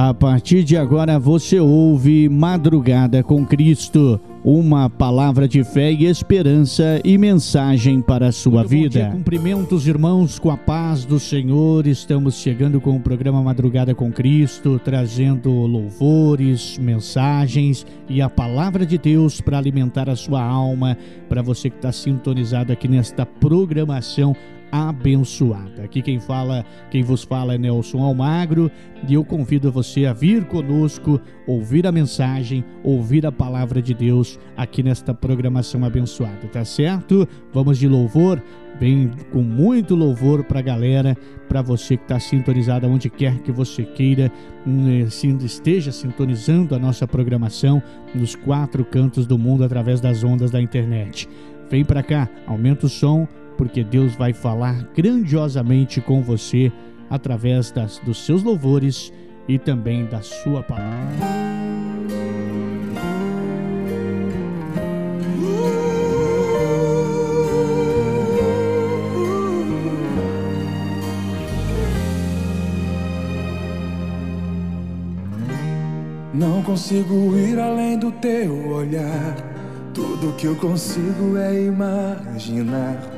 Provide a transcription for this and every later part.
A partir de agora você ouve Madrugada com Cristo, uma palavra de fé e esperança e mensagem para a sua Muito vida. Dia, cumprimentos, irmãos, com a paz do Senhor. Estamos chegando com o programa Madrugada com Cristo, trazendo louvores, mensagens e a palavra de Deus para alimentar a sua alma, para você que está sintonizado aqui nesta programação abençoada. Aqui quem fala, quem vos fala é Nelson Almagro e eu convido você a vir conosco, ouvir a mensagem, ouvir a palavra de Deus aqui nesta programação abençoada, tá certo? Vamos de louvor, vem com muito louvor para a galera, para você que está sintonizado onde quer que você queira, hum, esteja sintonizando a nossa programação nos quatro cantos do mundo através das ondas da internet. Vem para cá, aumenta o som porque Deus vai falar grandiosamente com você através das, dos seus louvores e também da sua palavra. Não consigo ir além do teu olhar. Tudo que eu consigo é imaginar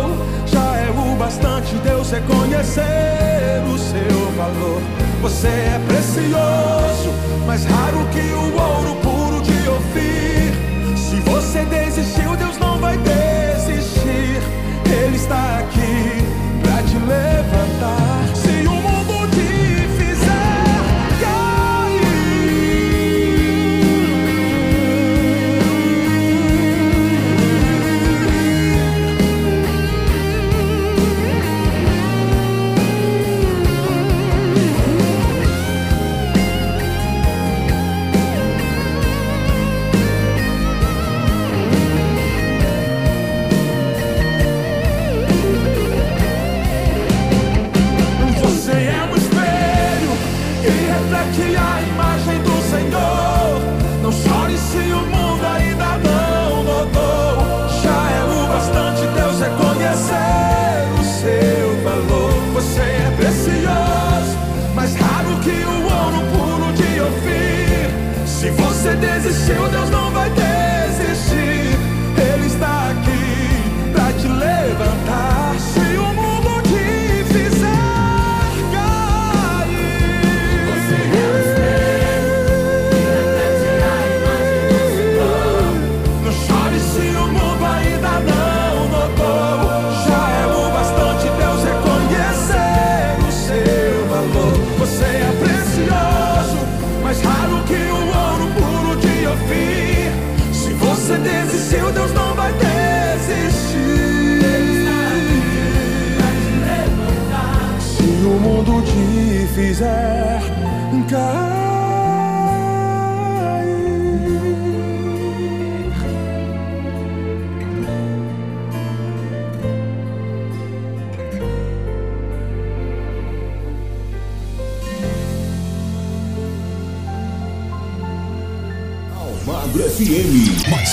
Bastante Deus reconhecer o seu valor. Você é precioso, mais raro que o ouro puro de Ofir. Se você desistiu, Deus não vai desistir.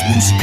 FM.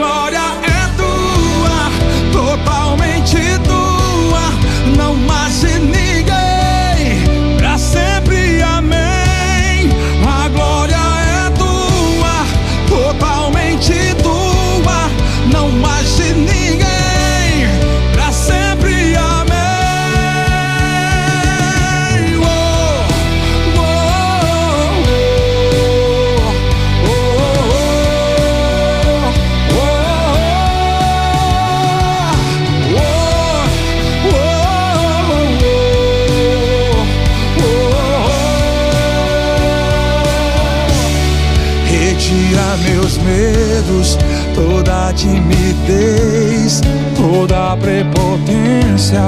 glória é tua, totalmente tua, não mais inimigo. da timidez, toda a prepotência.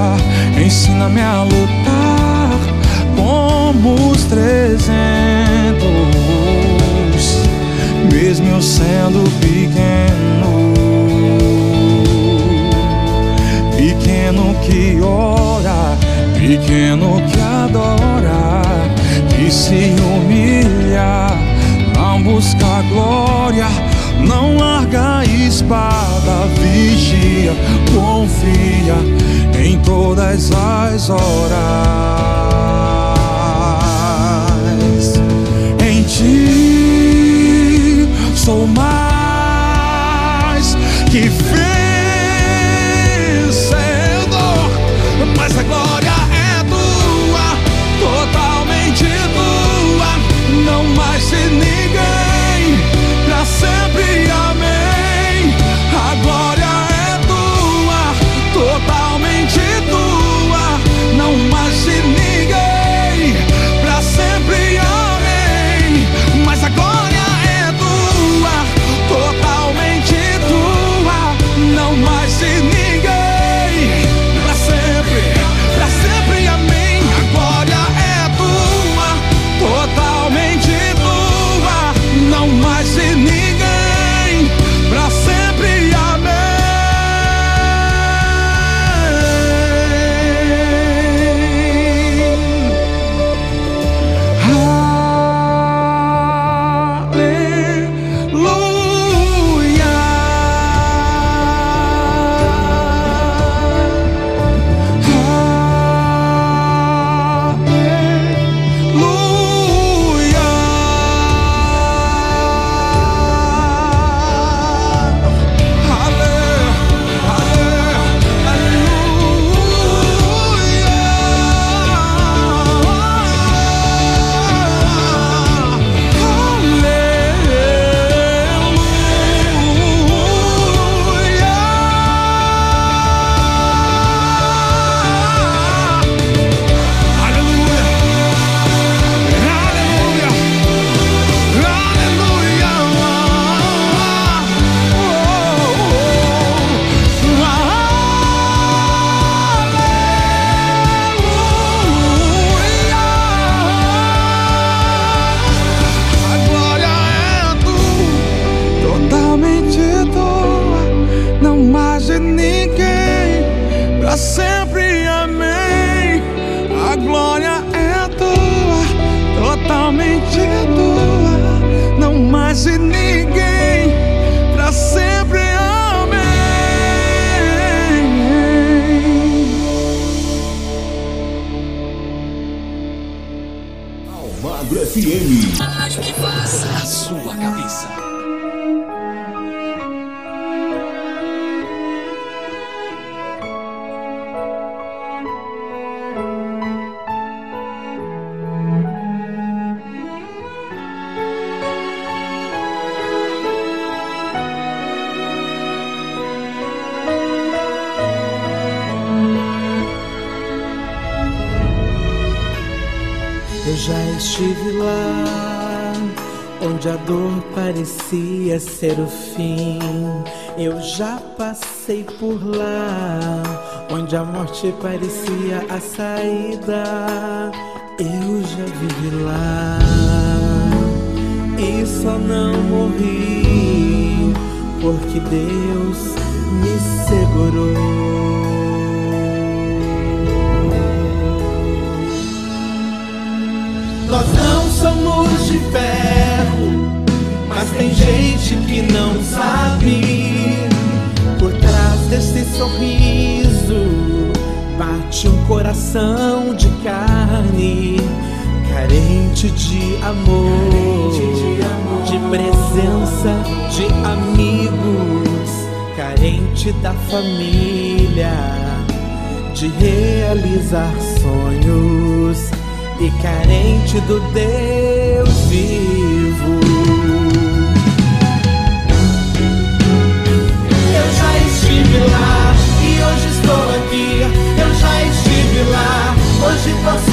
Ensina-me a lutar como os trezentos, mesmo eu sendo pequeno. Pequeno que ora, pequeno que adora, que se humilha, não busca glória, não larga espada vigia, confia em todas as horas. Em ti sou mais que vencedor, mas a glória é tua, totalmente tua, não mais se ninguém. Magro FM. A sua cabeça. Onde a dor parecia ser o fim. Eu já passei por lá, onde a morte parecia a saída. Eu já vivi lá e só não morri porque Deus me segurou. Nós não somos de mas tem gente que não sabe. Por trás desse sorriso bate um coração de carne, carente de amor, de presença de amigos, carente da família, de realizar sonhos e carente do Deus vivo. Estive lá e hoje estou aqui. Eu já estive lá, hoje posso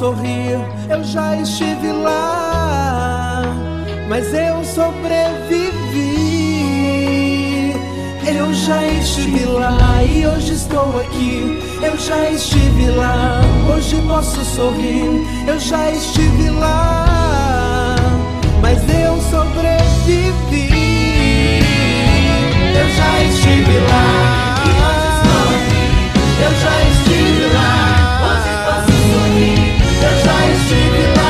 sorrir. Eu já estive lá, mas eu sobrevivi. Eu já estive lá e hoje estou aqui. Eu já estive lá, hoje posso sorrir. Eu já estive lá, mas eu sobrevivi. Eu já estive lá. Eu já estive já estive lá.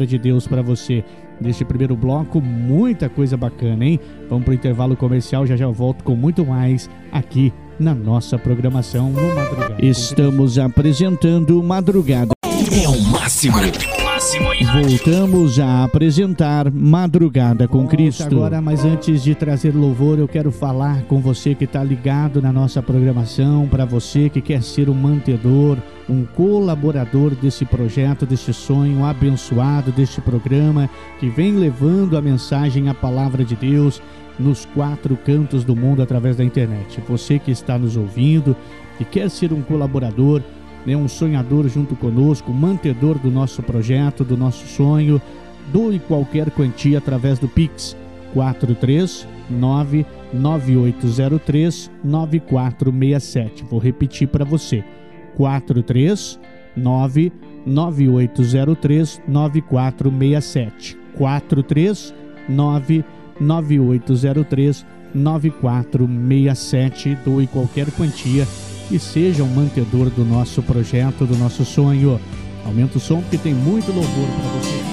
Palavra de Deus para você. Neste primeiro bloco, muita coisa bacana, hein? Vamos para o intervalo comercial, já já eu volto com muito mais aqui na nossa programação no Madrugada. Estamos apresentando Madrugada. É o máximo. Voltamos a apresentar Madrugada com Cristo. Agora, mas antes de trazer louvor, eu quero falar com você que está ligado na nossa programação, para você que quer ser um mantedor, um colaborador desse projeto, desse sonho abençoado, deste programa que vem levando a mensagem, a palavra de Deus nos quatro cantos do mundo através da internet. Você que está nos ouvindo e quer ser um colaborador, né, um sonhador junto conosco, mantedor do nosso projeto, do nosso sonho, doe qualquer quantia através do Pix 439 9803 9467. Vou repetir para você. 439 9803 9467. 439 9803 9467. Doe qualquer quantia e seja um mantedor do nosso projeto, do nosso sonho. Aumenta o som porque tem muito louvor para você.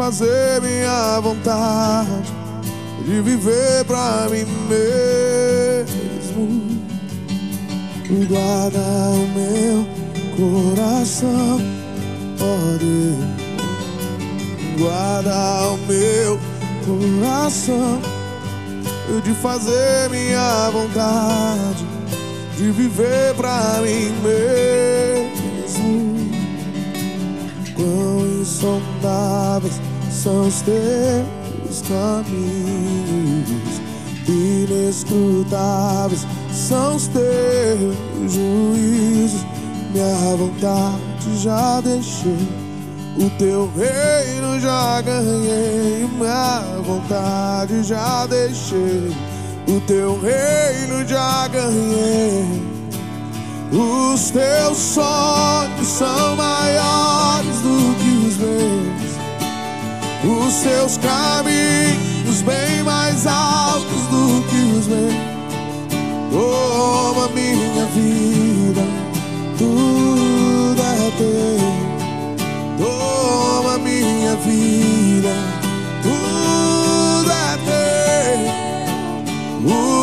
Fazer minha vontade, de viver pra mim mesmo. Guarda o meu coração, ó Deus. Guarda o meu coração, de fazer minha vontade, de viver pra mim mesmo. Quão insondáveis são os teus caminhos, inescrutáveis são os teus juízos. Minha vontade já deixei, o teu reino já ganhei. Minha vontade já deixei, o teu reino já ganhei. Os teus sonhos são maiores do que os meus os seus caminhos bem mais altos do que os meus. Toma minha vida, tudo é teu. Toma minha vida,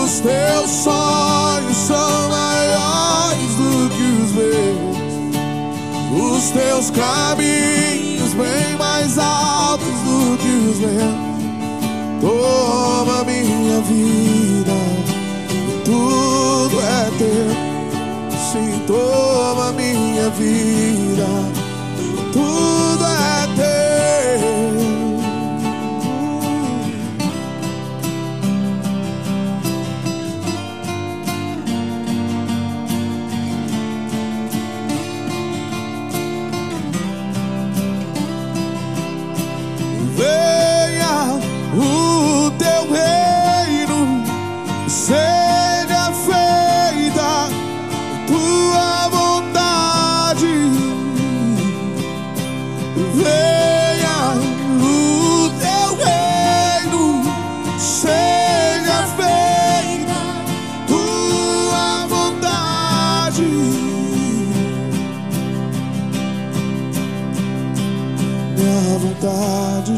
Os teus sonhos são maiores do que os meus. Os teus caminhos bem mais altos do que os meus. Toma minha vida, tudo é teu. Sim, toma minha vida,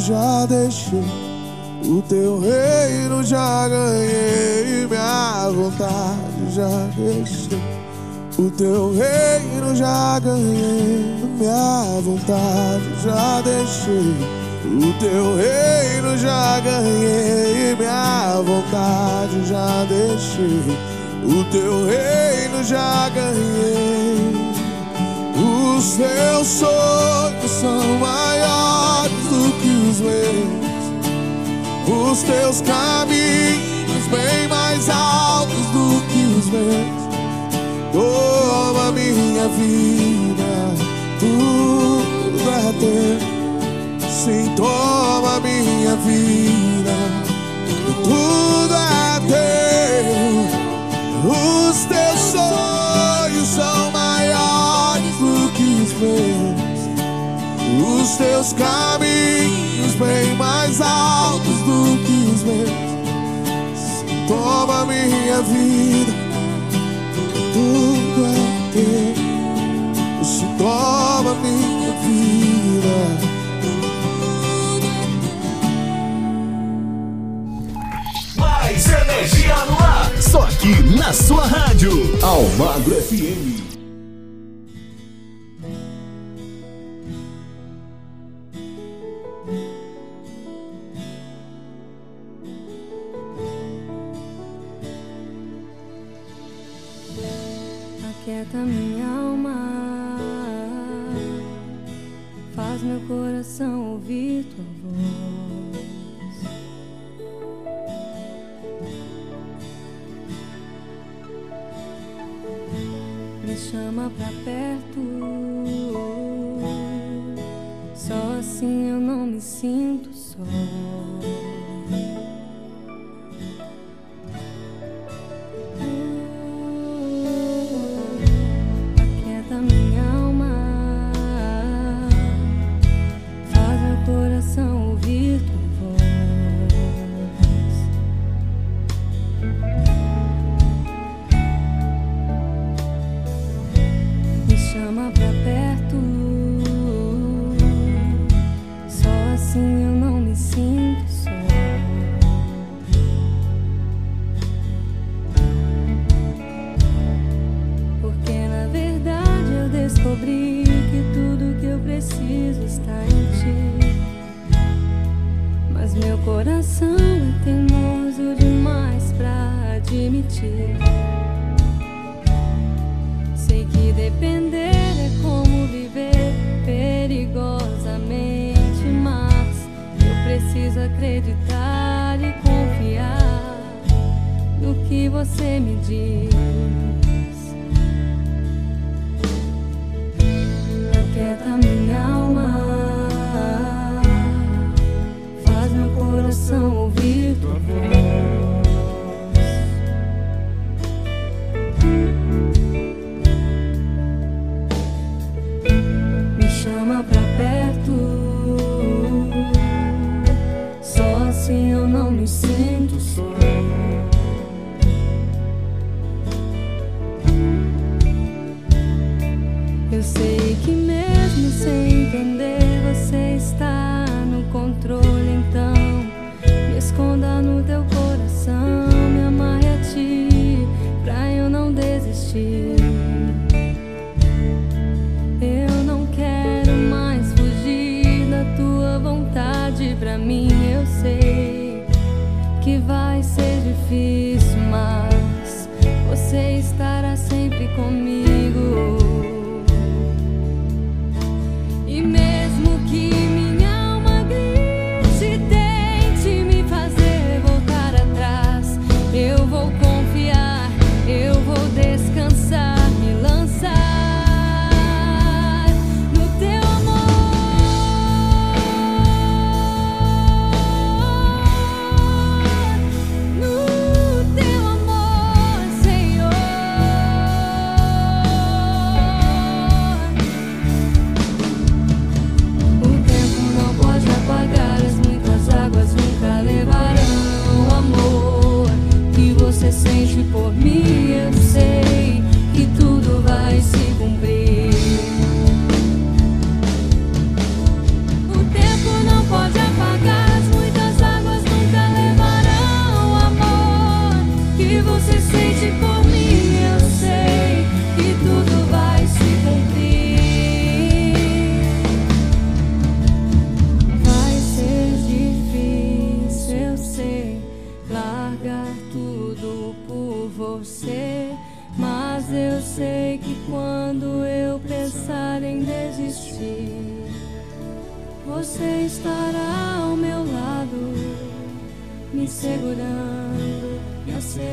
já deixei. O teu reino já ganhei, minha vontade já deixei. O teu reino já ganhei, minha vontade já deixei. O teu reino já ganhei, minha vontade já deixei. O teu reino já ganhei. Os teus sonhos são maiores os meus. Os teus caminhos bem mais altos do que os meus. Toma minha vida, tudo é teu. Sim, toma minha vida, tudo é teu. Os teus sonhos são maiores do que os meus. Os teus caminhos bem mais altos do que os meus. Toma minha vida, tudo é teu. Se toma minha vida. Mais energia no ar. Só aqui na sua rádio. Almagro FM. coração é teimoso demais pra admitir. Sei que depender é como viver perigosamente, mas eu preciso acreditar e confiar no que você me diz. Eu quero alma.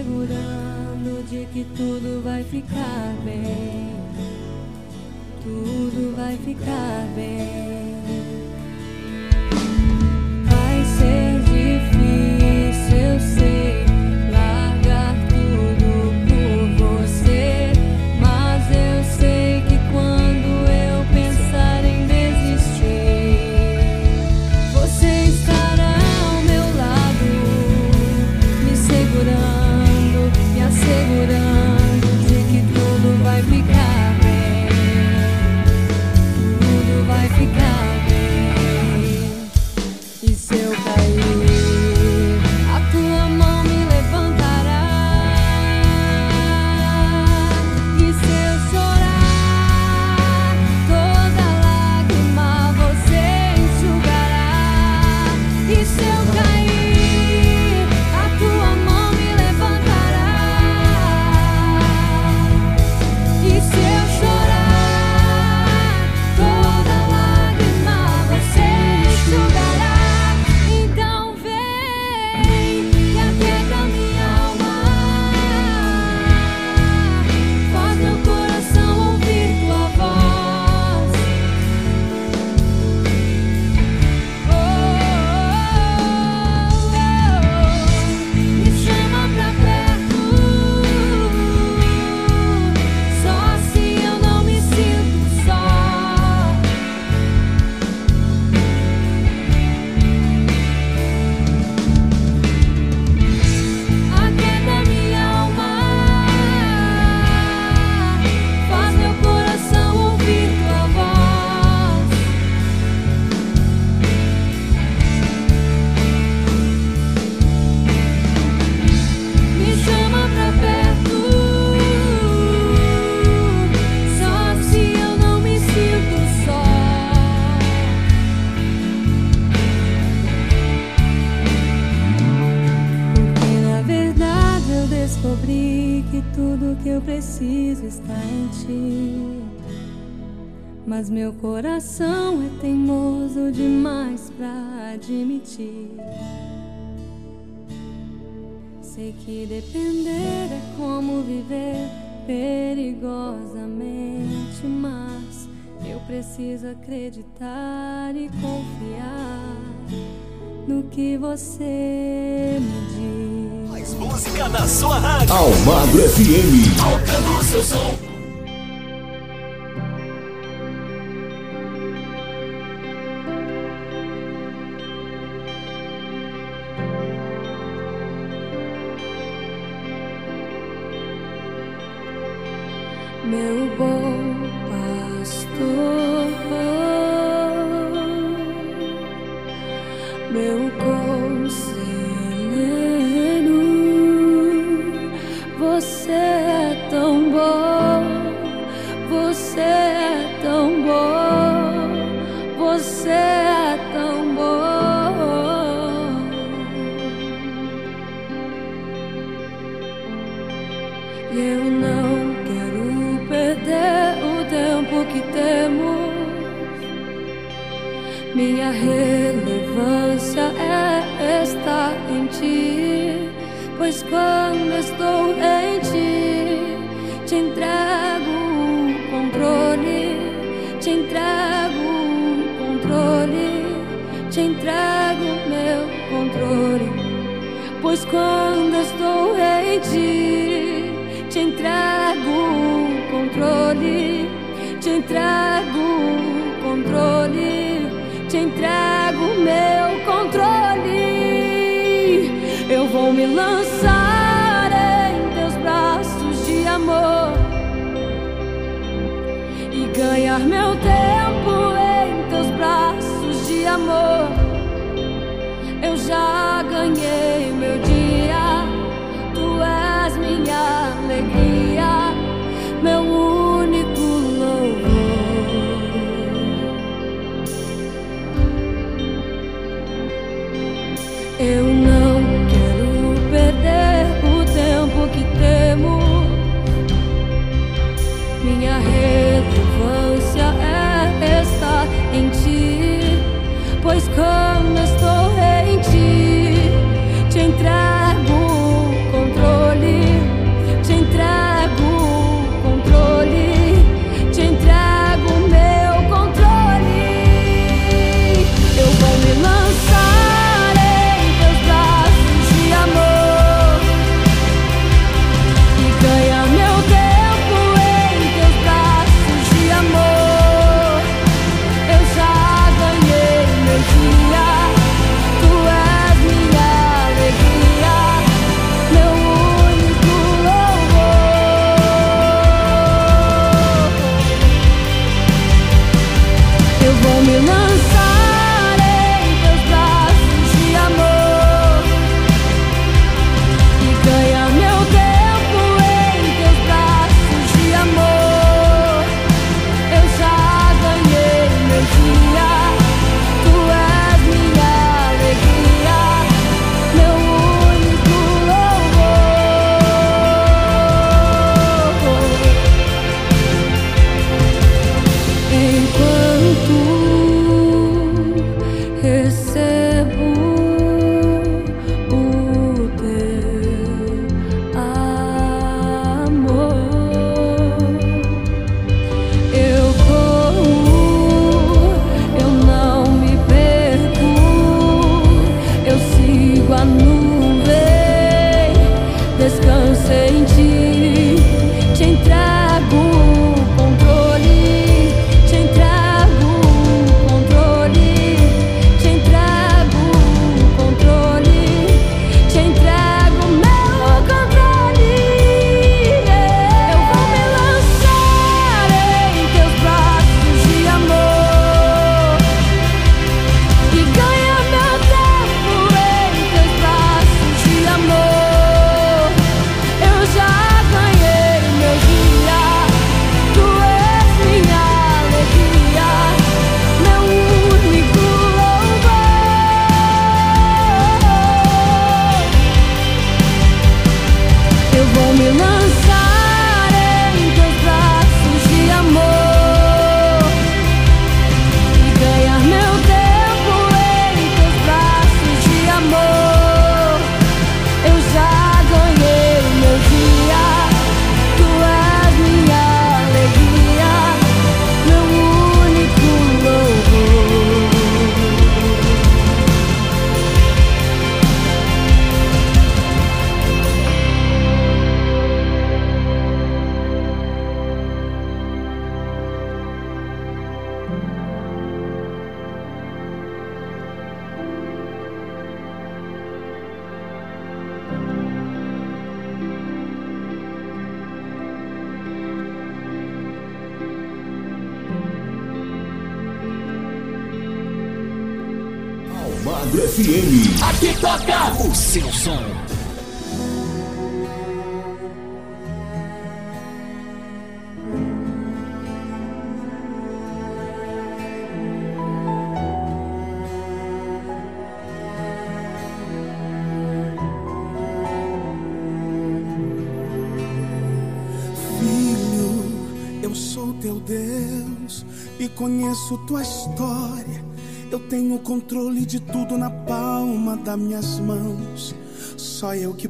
segurando de que tudo vai ficar bem. Tudo vai ficar bem. Você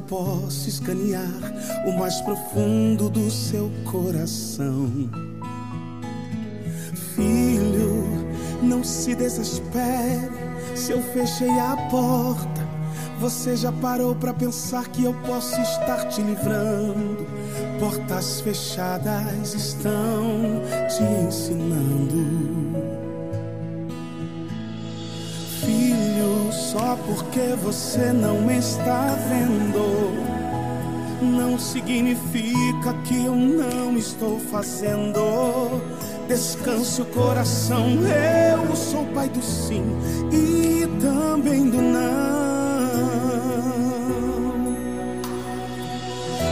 posso escanear o mais profundo do seu coração. Filho, não se desespere se eu fechei a porta. Você já parou pra pensar que eu posso estar te livrando? Portas fechadas estão te ensinando. Só porque você não está vendo, não significa que eu não estou fazendo. Descanse o coração, eu sou pai do sim e também do não.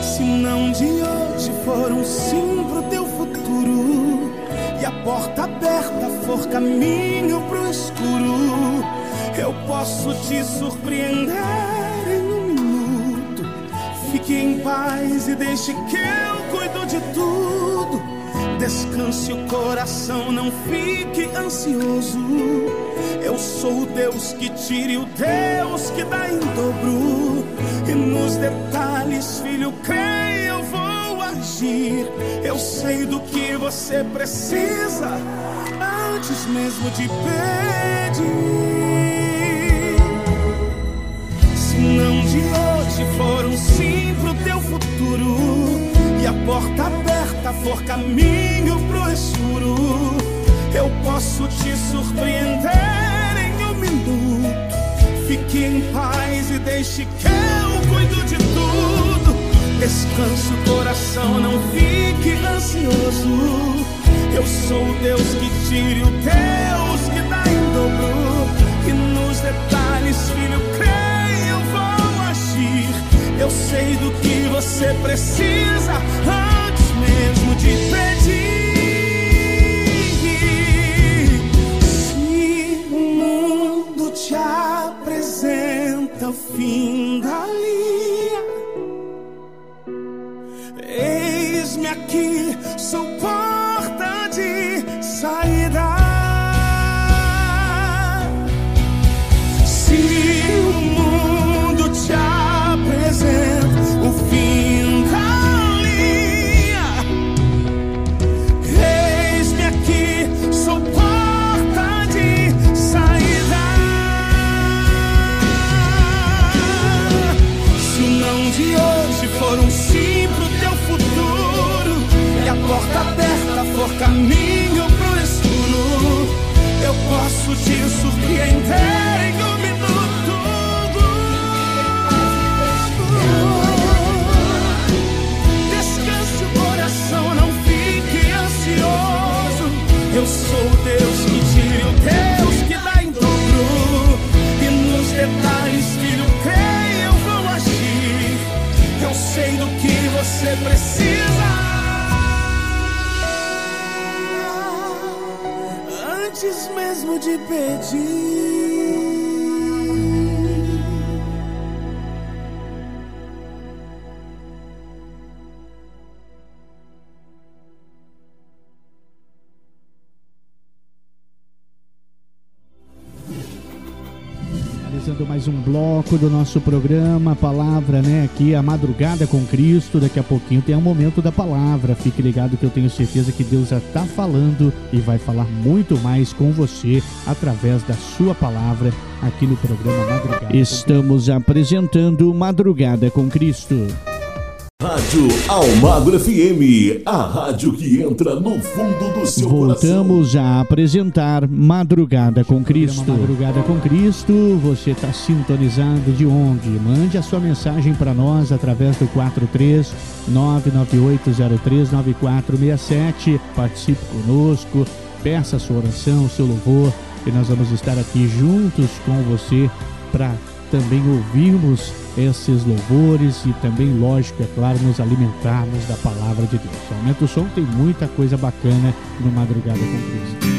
Se não de hoje for um sim pro teu futuro e a porta aberta for caminho pro escuro, eu posso te surpreender em um minuto. Fique em paz e deixe que eu cuido de tudo. Descanse o coração, não fique ansioso. Eu sou o Deus que tira e o Deus que dá em dobro. E nos detalhes, filho, creia, eu vou agir. Eu sei do que você precisa antes mesmo de pedir. Não de hoje for um sim pro teu futuro e a porta aberta for caminho pro escuro, eu posso te surpreender em um minuto. Fique em paz e deixe que eu cuido de tudo. Descanse o coração, não fique ansioso. Eu sou o Deus que tira o Deus que dá em dobro. Eu sei do que você precisa antes mesmo de pedir. Se o mundo te apresenta o fim posso te mesmo de pedir. Bloco do nosso programa, a palavra, né, aqui, a madrugada com Cristo. Daqui a pouquinho tem um momento da palavra. Fique ligado que eu tenho certeza que Deus já está falando e vai falar muito mais com você através da sua palavra aqui no programa Madrugada. Estamos apresentando Madrugada com Cristo. Rádio Almagro FM, a rádio que entra no fundo do seu coração. Voltamos a apresentar Madrugada com Cristo. Madrugada com Cristo, você está sintonizado de onde? Mande a sua mensagem para nós através do 43 998039467. Participe conosco, peça a sua oração, o seu louvor, e nós vamos estar aqui juntos com você para também ouvirmos esses louvores e também, lógico, é claro, nos alimentarmos da palavra de Deus. Aumenta o som, tem muita coisa bacana no Madrugada com Cristo.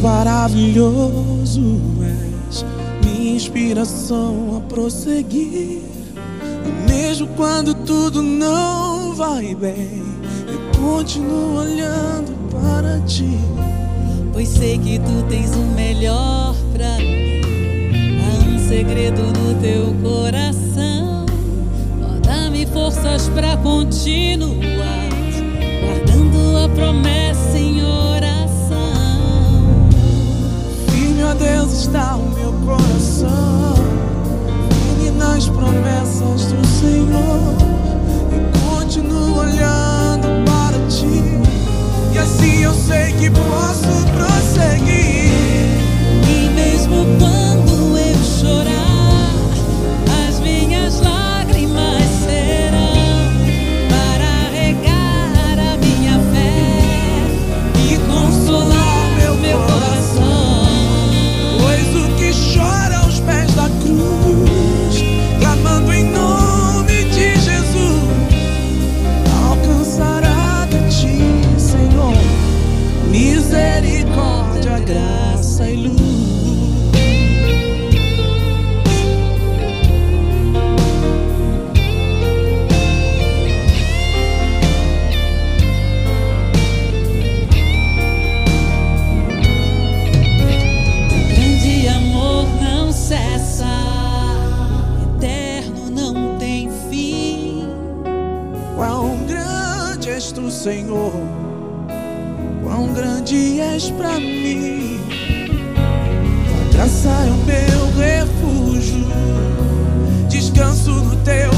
Maravilhoso és, minha inspiração a prosseguir. Mesmo quando tudo não vai bem, eu continuo olhando para ti. Pois sei que tu tens o melhor pra mim. Há um segredo no teu coração. Dá-me forças pra continuar, guardando a promessa em a Deus está o meu coração. Firme nas promessas do Senhor. E continuo olhando para. Assim eu sei que posso prosseguir. E mesmo quando Senhor, quão grande és pra mim. Tua graça é o meu refúgio, descanso no teu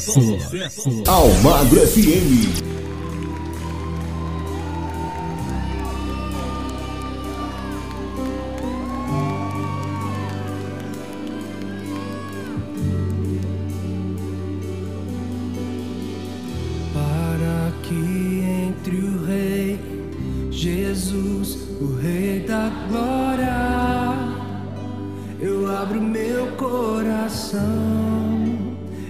sucesso. Almagro FM. para que entre o Rei Jesus, o Rei da Glória. Eu abro meu coração,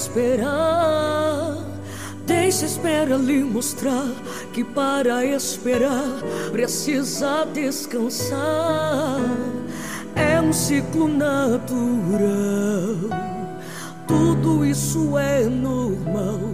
esperar. Deixa a espera lhe mostrar que para esperar precisa descansar. É um ciclo natural, tudo isso é normal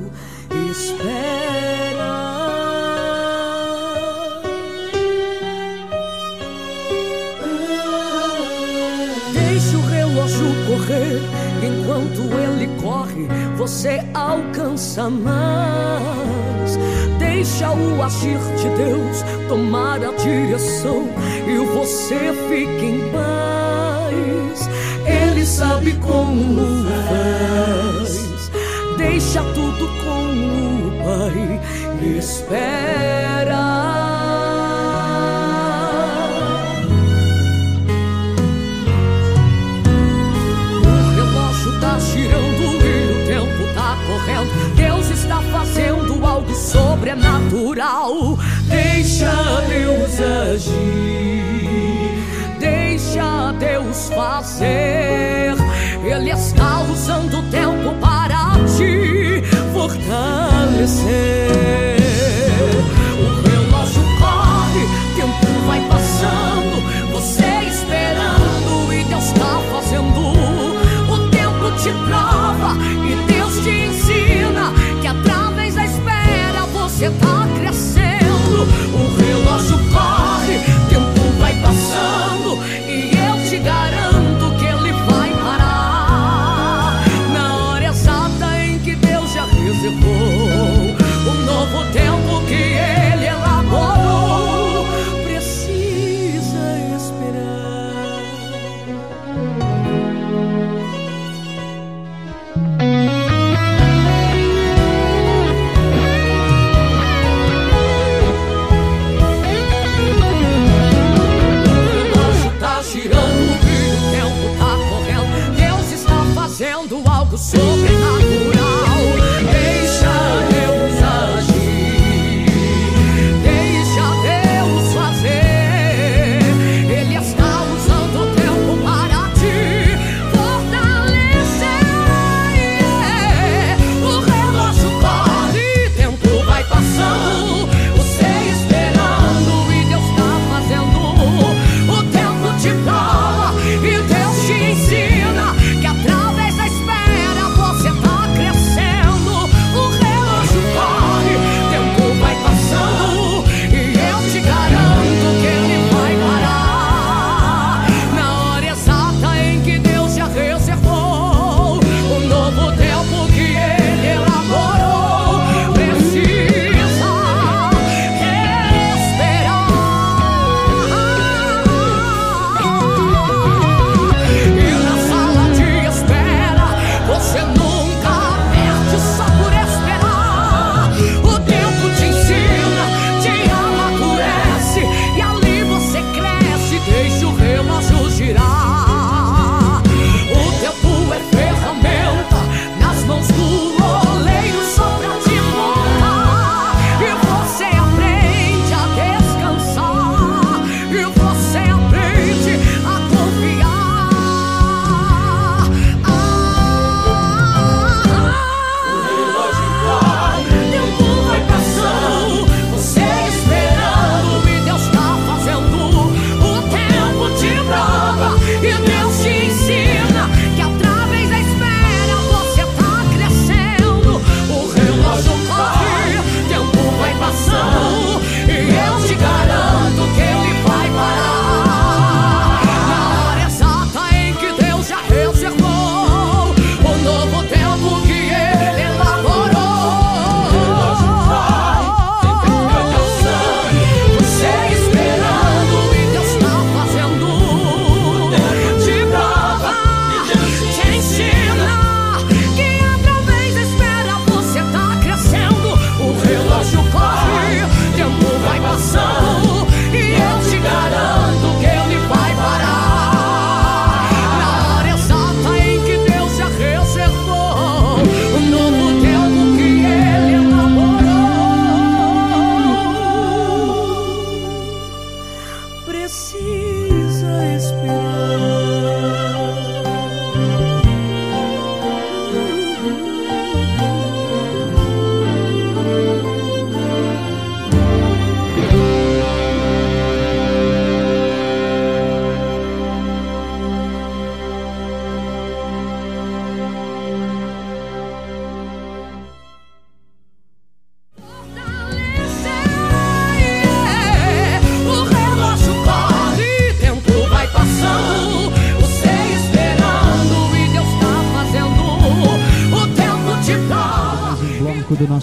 você alcança mais. Deixa o agir de Deus tomar a direção e você fica em paz. Ele sabe como faz. Deixa tudo com o Pai e espera. sobrenatural. Deixa Deus agir, deixa Deus fazer. Ele está usando o tempo para te fortalecer. O relógio corre, tempo vai passando.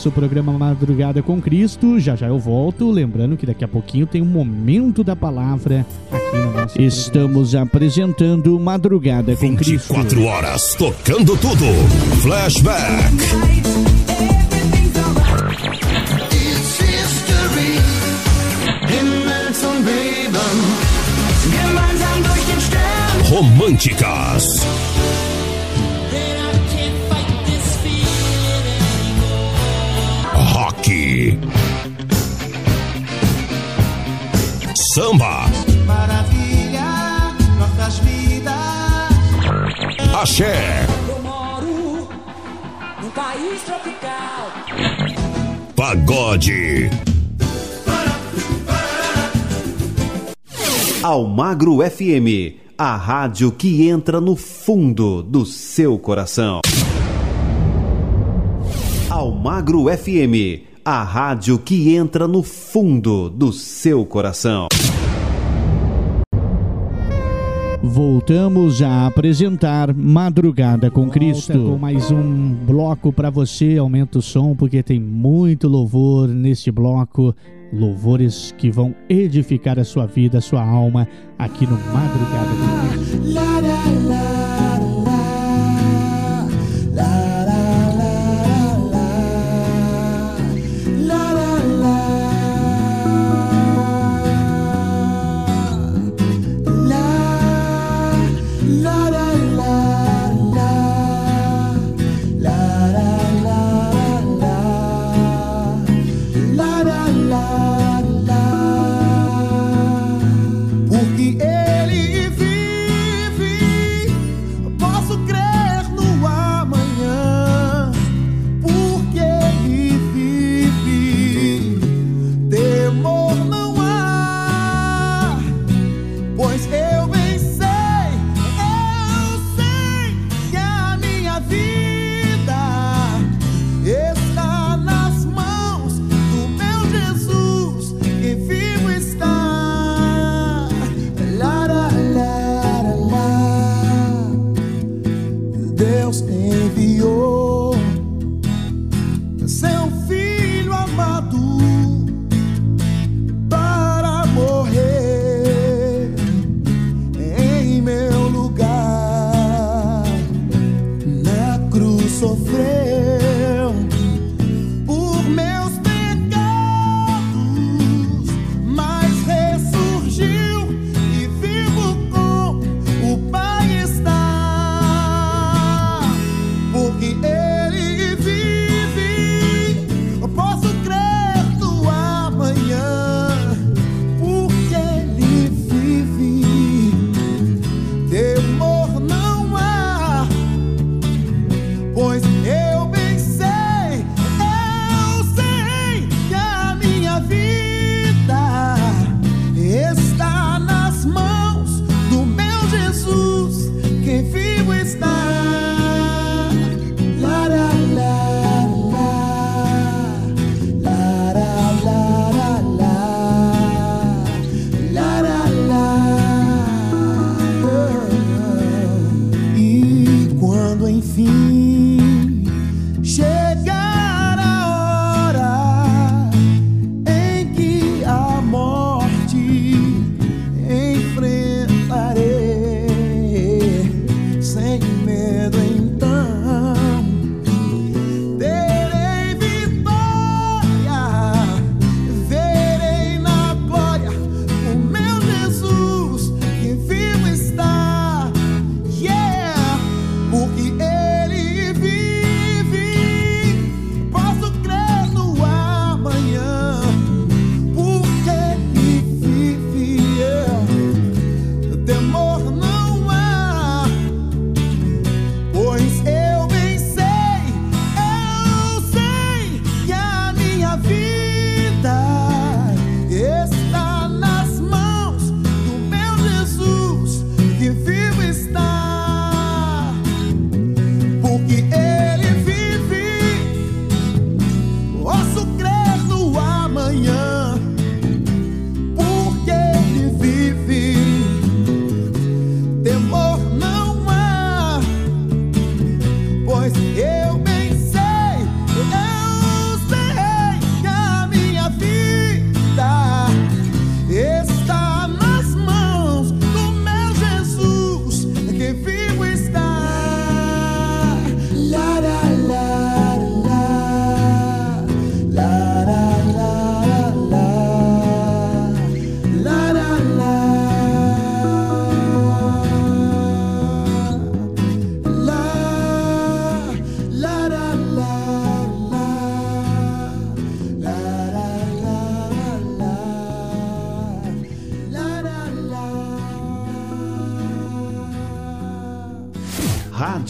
Nosso programa Madrugada com Cristo. Já já eu volto, lembrando que daqui a pouquinho tem um momento da palavra aqui no nosso Estamos programa. apresentando Madrugada com Cristo. 24 horas tocando tudo. Flashback. Românticas. Rock. Samba. Maravilha, nossas vidas. Axé. Eu moro num país tropical. Pagode. Almagro FM, a rádio que entra no fundo do seu coração. Almagro FM, a rádio que entra no fundo do seu coração. Voltamos a apresentar Madrugada com Cristo. Com mais um bloco para você. Aumenta o som porque tem muito louvor neste bloco. Louvores que vão edificar a sua vida, a sua alma aqui no Madrugada com Cristo.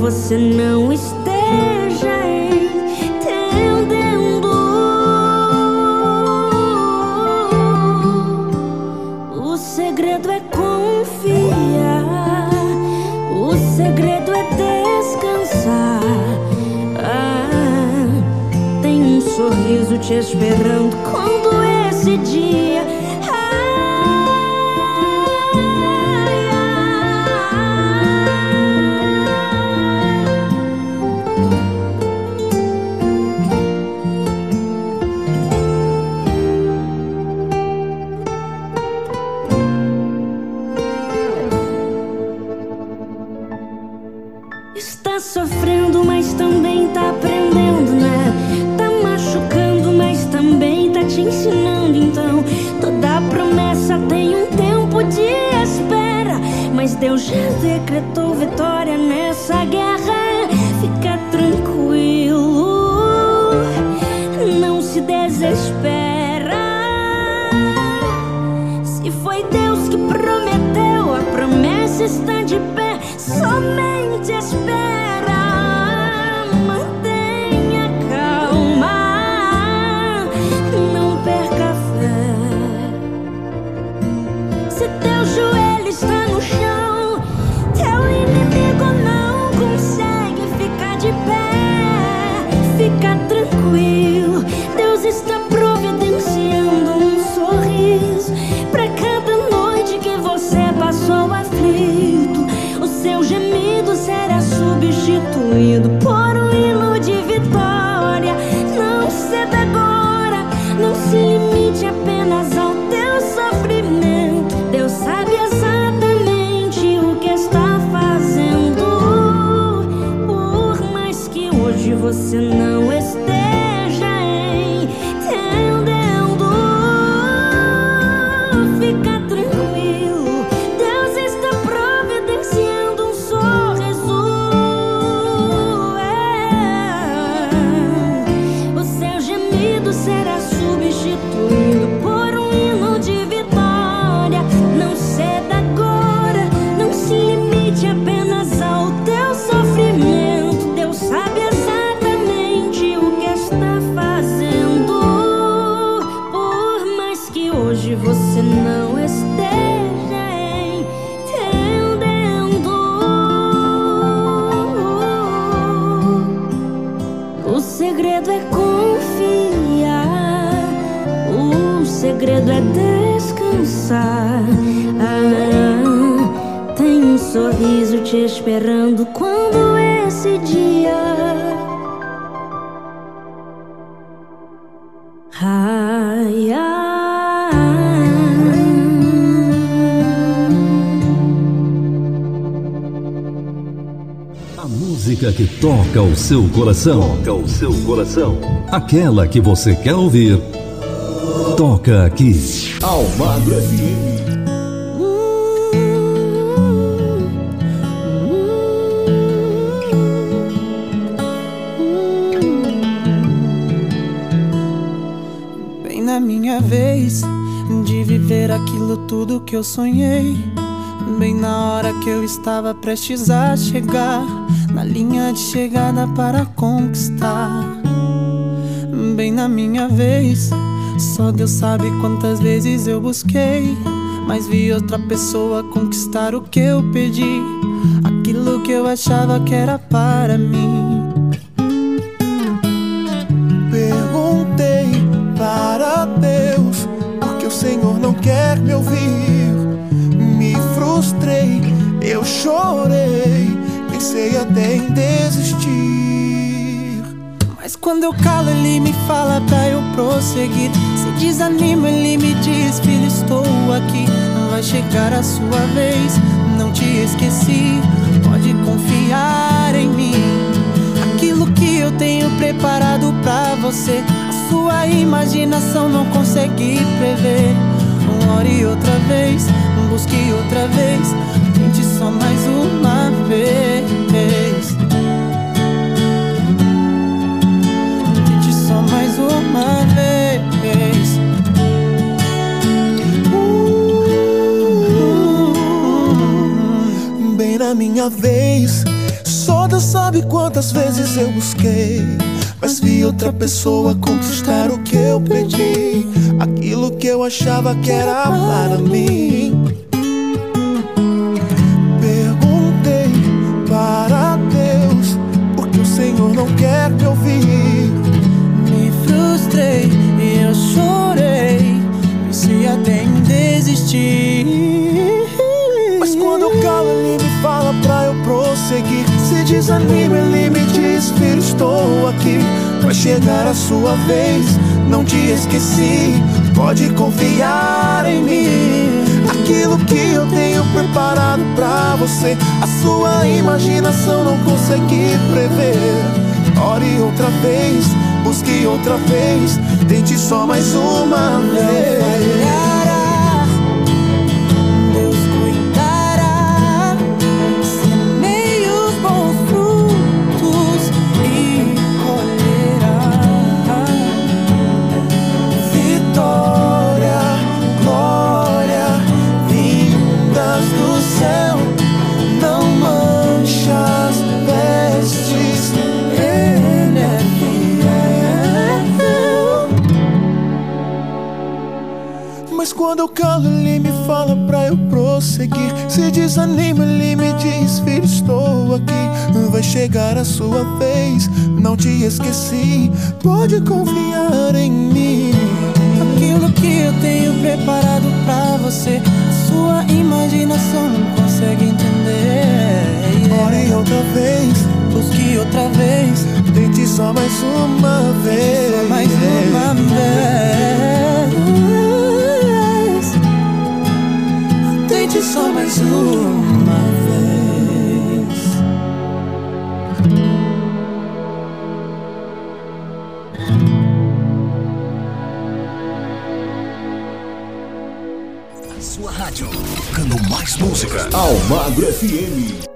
você não esteja entendendo. O segredo é confiar O segredo é descansar. Ah, Tem um sorriso te esperando quando esse dia toca o seu coração. Toca o seu coração. Aquela que você quer ouvir. Toca aqui. Almagro FM. Bem na minha vez de viver aquilo tudo que eu sonhei. Bem na hora que eu estava prestes a chegar na linha de chegada para conquistar. Bem na minha vez, só Deus sabe quantas vezes eu busquei. Mas vi outra pessoa conquistar o que eu pedi, aquilo que eu achava que era para mim. Perguntei para Deus porque o Senhor não quer me ouvir. Me frustrei, eu chorei, pensei até em desistir. Mas quando eu calo, ele me fala pra eu prosseguir. Se desanima, ele me diz: Filho, estou aqui. Vai chegar a sua vez, não te esqueci. Pode confiar em mim. Aquilo que eu tenho preparado pra você, a sua imaginação não consegue prever. Ore outra vez, busque outra vez, só mais uma vez. Tente só mais uma vez. Bem na minha vez, só Deus sabe quantas vezes eu busquei. Mas vi outra pessoa conquistar o que eu pedi, aquilo que eu achava que era para mim. Quer me ouvir. Me frustrei e eu chorei, pensei até em desistir. Mas quando eu calo, ele me fala pra eu prosseguir. Se desanima, ele me diz: Filho, estou aqui. Vai chegar a sua vez, não te esqueci. Pode confiar em mim. Aquilo que eu tenho preparado pra você, a sua imaginação não consegue prever. Ore outra vez, busque outra vez, tente só mais uma vez. Quando eu calo, ele me fala pra eu prosseguir. Se desanima, ele me diz: Filho, estou aqui. Vai chegar a sua vez, não te esqueci. Pode confiar em mim. Aquilo que eu tenho preparado pra você, a sua imaginação não consegue entender. Ore outra vez, busque outra vez, tente só mais uma vez. Só mais uma vez. Só mais uma vez. A sua rádio, tocando mais música. Almagro FM.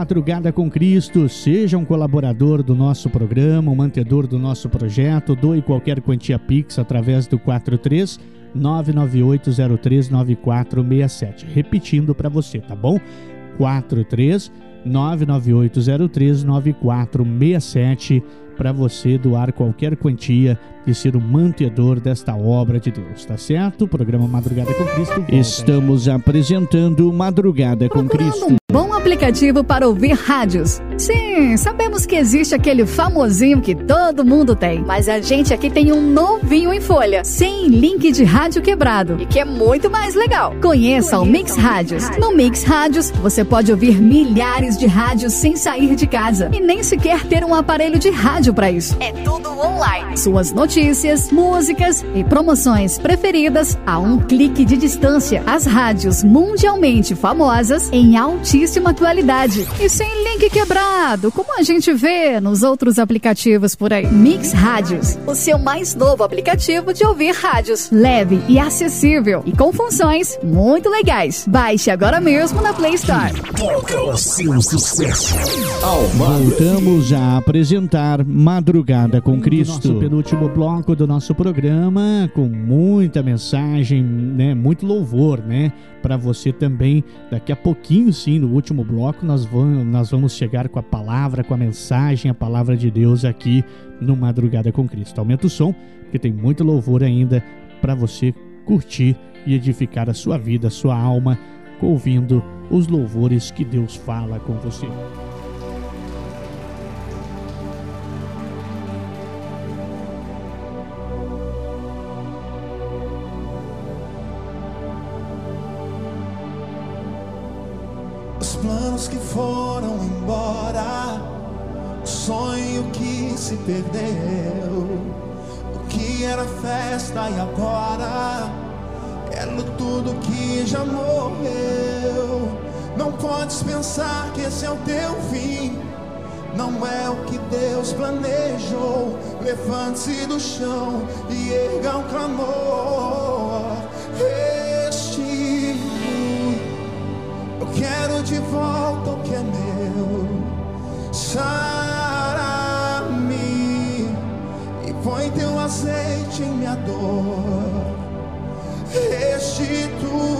Madrugada com Cristo. Seja um colaborador do nosso programa, um mantedor do nosso projeto. Doe qualquer quantia Pix através do 43 998039467. Repetindo para você, tá bom? 43 998039467 para você doar qualquer quantia e ser o mantedor desta obra de Deus, tá certo? O programa Madrugada com Cristo. volta. Estamos apresentando Madrugada com Cristo. Bom aplicativo para ouvir rádios. Sim, sabemos que existe aquele famosinho que todo mundo tem, mas a gente aqui tem um novinho em folha, sem link de rádio quebrado e que é muito mais legal. Conheça o Mix Rádios. No Mix Rádios, você pode ouvir milhares de rádios sem sair de casa e nem sequer ter um aparelho de rádio para isso. É tudo online. Suas notícias, músicas e promoções preferidas a um clique de distância. As rádios mundialmente famosas em altíssima atualidade e sem link quebrado. como a gente vê nos outros aplicativos por aí. Mix Rádios, o seu mais novo aplicativo de ouvir rádios. Leve e acessível e com funções muito legais. Baixe agora mesmo na Play Store. Toca o seu sucesso. Voltamos a apresentar Madrugada com Cristo. Nosso penúltimo bloco do nosso programa, com muita mensagem, né? Muito louvor, né? Para você também. Daqui a pouquinho, sim, no último bloco, nós vamos, nós vamos chegar com a palavra, com a mensagem, a palavra de Deus aqui no Madrugada com Cristo. Aumenta o som, porque tem muito louvor ainda para você curtir e edificar a sua vida, a sua alma, ouvindo os louvores que Deus fala com você. Planos que foram embora, o sonho que se perdeu, o que era festa e agora no tudo que já morreu. Não podes pensar que esse é o teu fim. Não é o que Deus planejou. Levante-se do chão e erga um clamor. Restitui. Quero de volta o que é meu. Sara-me e põe teu azeite em minha dor. Restitui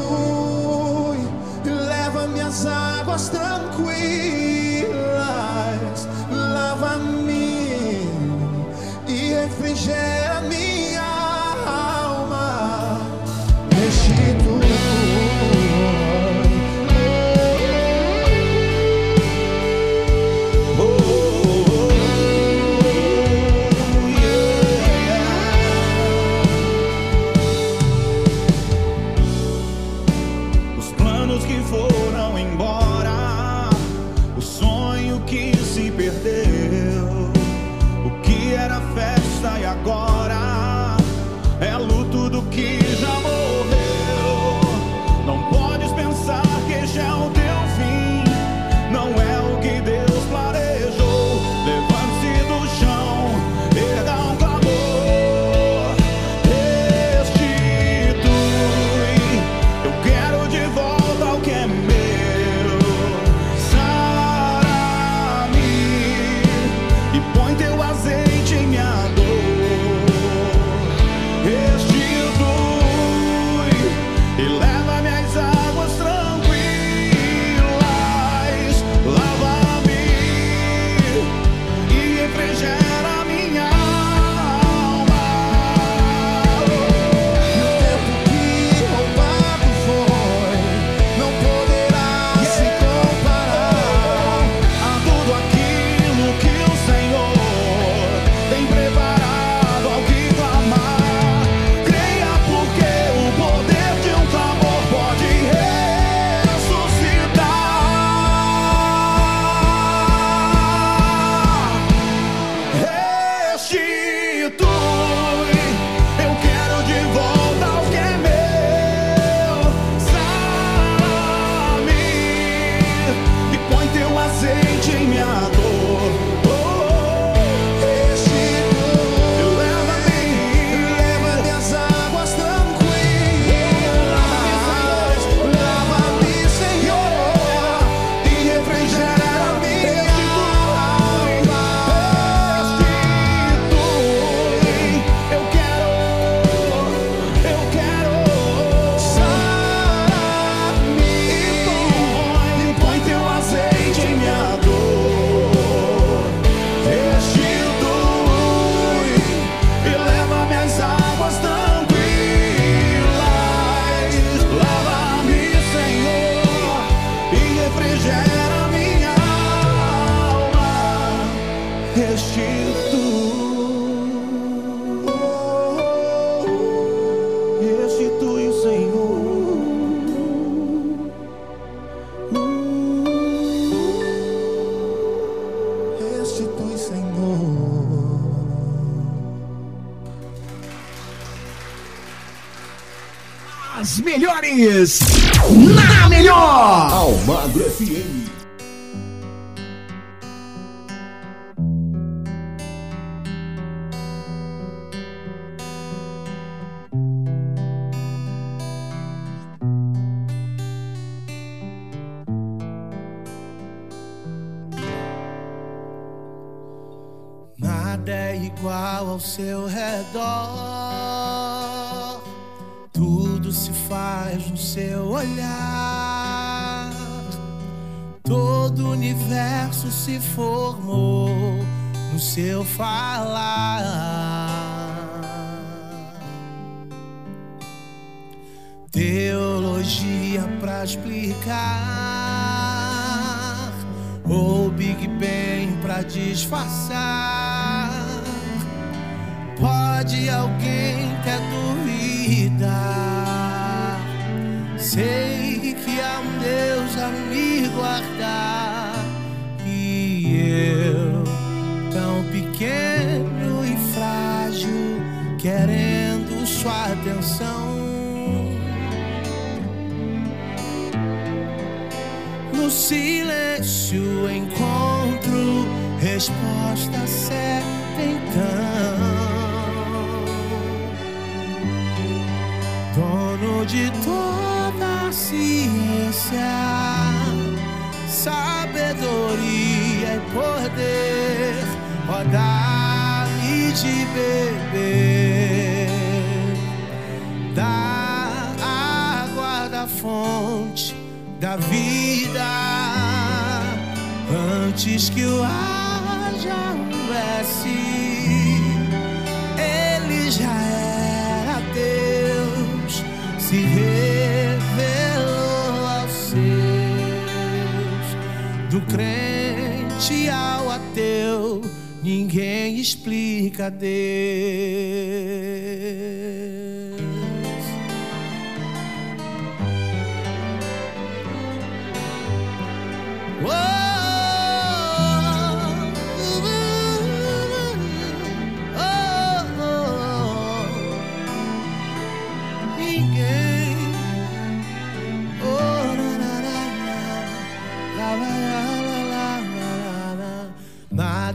leva minhas águas tranquilas. Lava-me e refrigera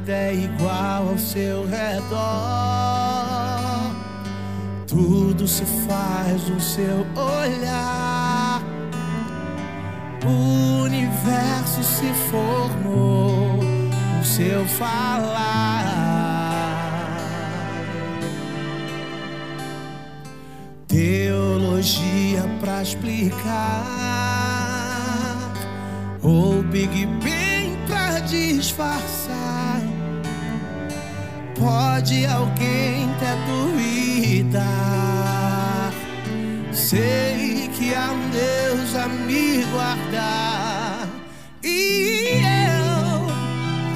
nada é igual ao seu redor. Tudo se faz no seu olhar. O universo se formou no seu falar. Teologia pra explicar, ou Big Bang pra disfarçar pode alguém te duvidar. Sei que há um Deus a me guardar. E eu,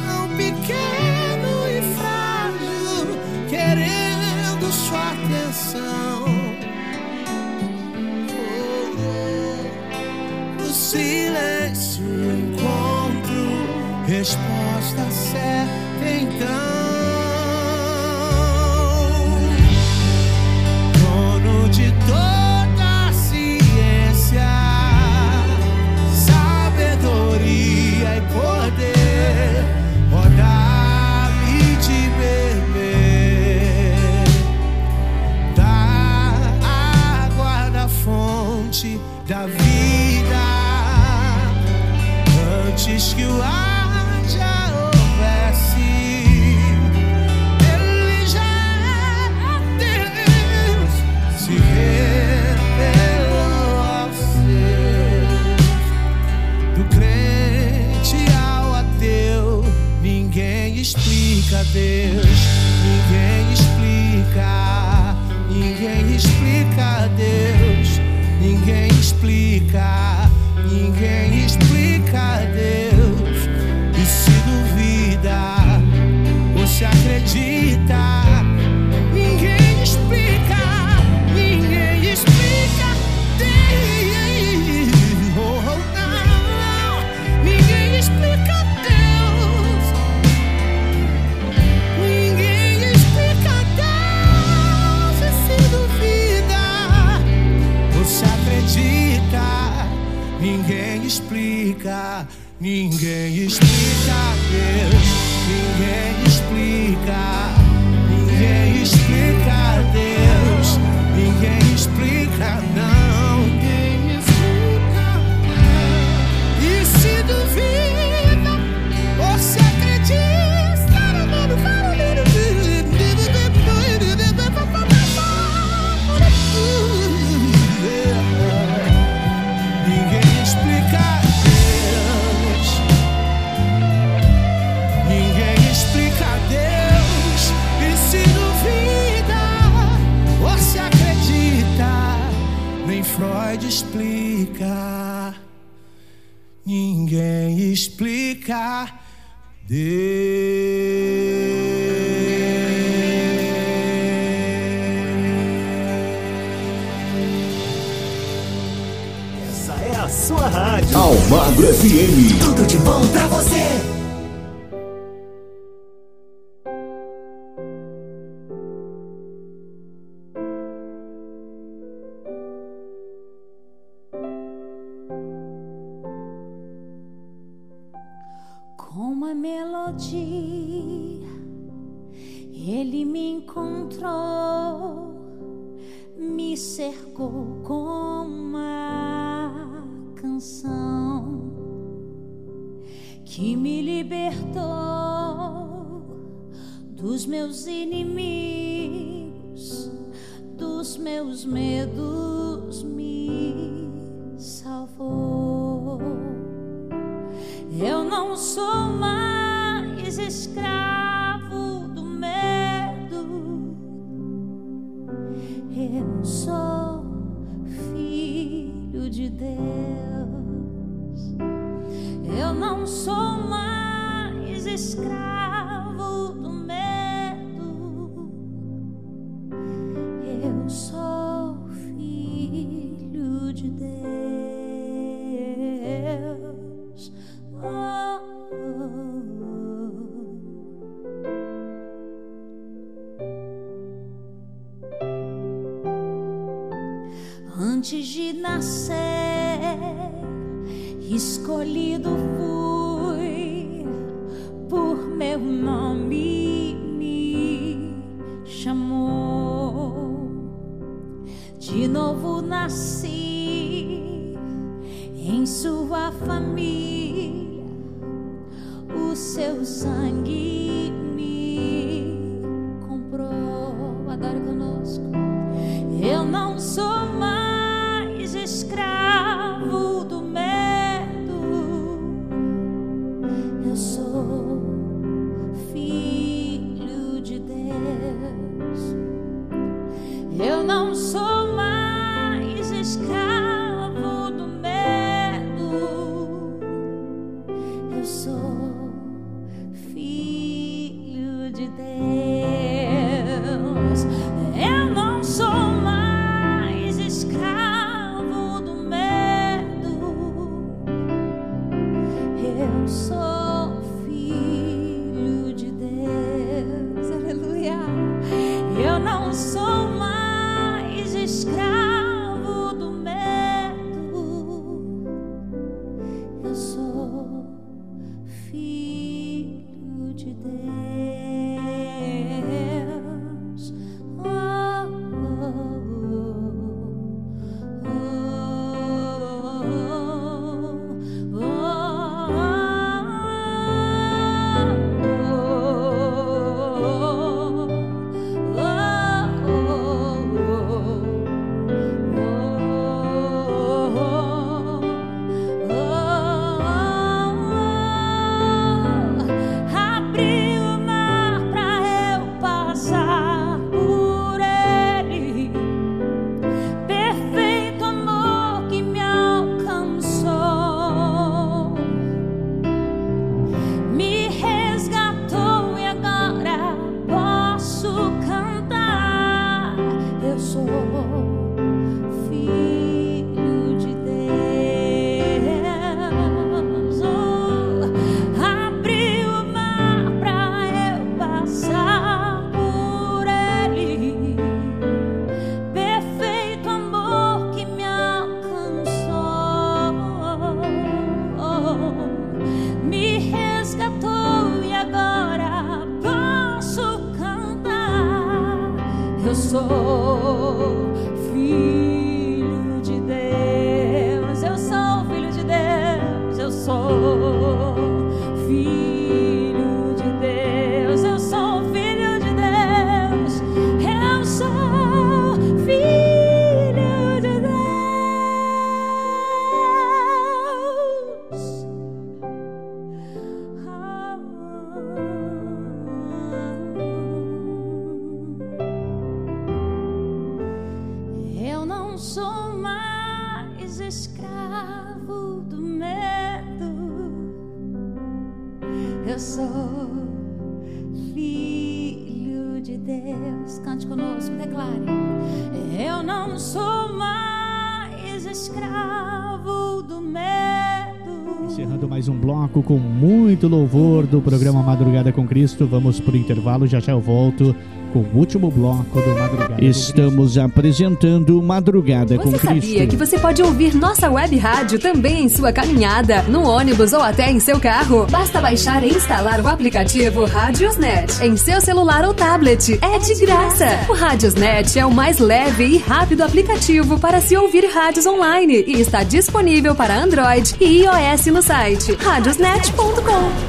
tão pequeno e frágil, querendo sua atenção. Oh, oh, silêncio encontro resposta certa. Essa é a sua rádio. Almagro FM. Tudo de bom pra você. ele me encontrou, me cercou com uma canção que me libertou dos meus inimigos, dos meus medos, me salvou. Eu não sou mais fiz escravo do medo. Eu sou filho de Deus. Eu não sou mais escravo. soul. Cristo. Vamos pro intervalo, já já eu volto com o último bloco do Madrugada Estamos apresentando Madrugada com Você Cristo. sabia que você pode ouvir nossa web rádio também em sua caminhada, no ônibus ou até em seu carro? Basta baixar e instalar o aplicativo Radiosnet em seu celular ou tablet. É de graça. O Radiosnet é o mais leve e rápido aplicativo para se ouvir rádios online e está disponível para Android e iOS no site radiosnet.com.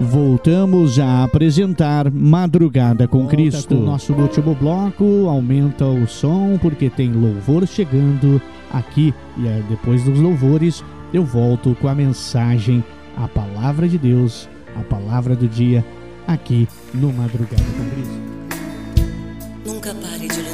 Voltamos a apresentar Madrugada com Cristo. Com o nosso último bloco, aumenta o som porque tem louvor chegando aqui. E é, depois dos louvores, eu volto com a mensagem, a palavra de Deus, a palavra do dia, aqui no Madrugada com Cristo. Nunca pare de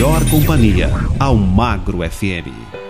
melhor companhia, Almagro FM.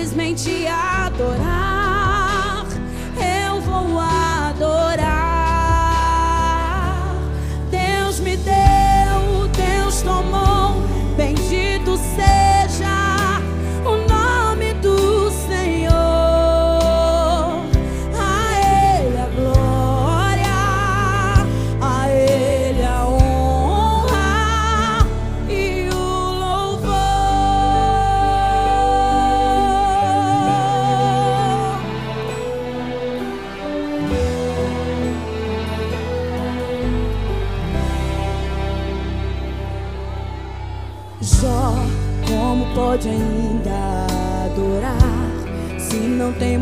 simplesmente adorar.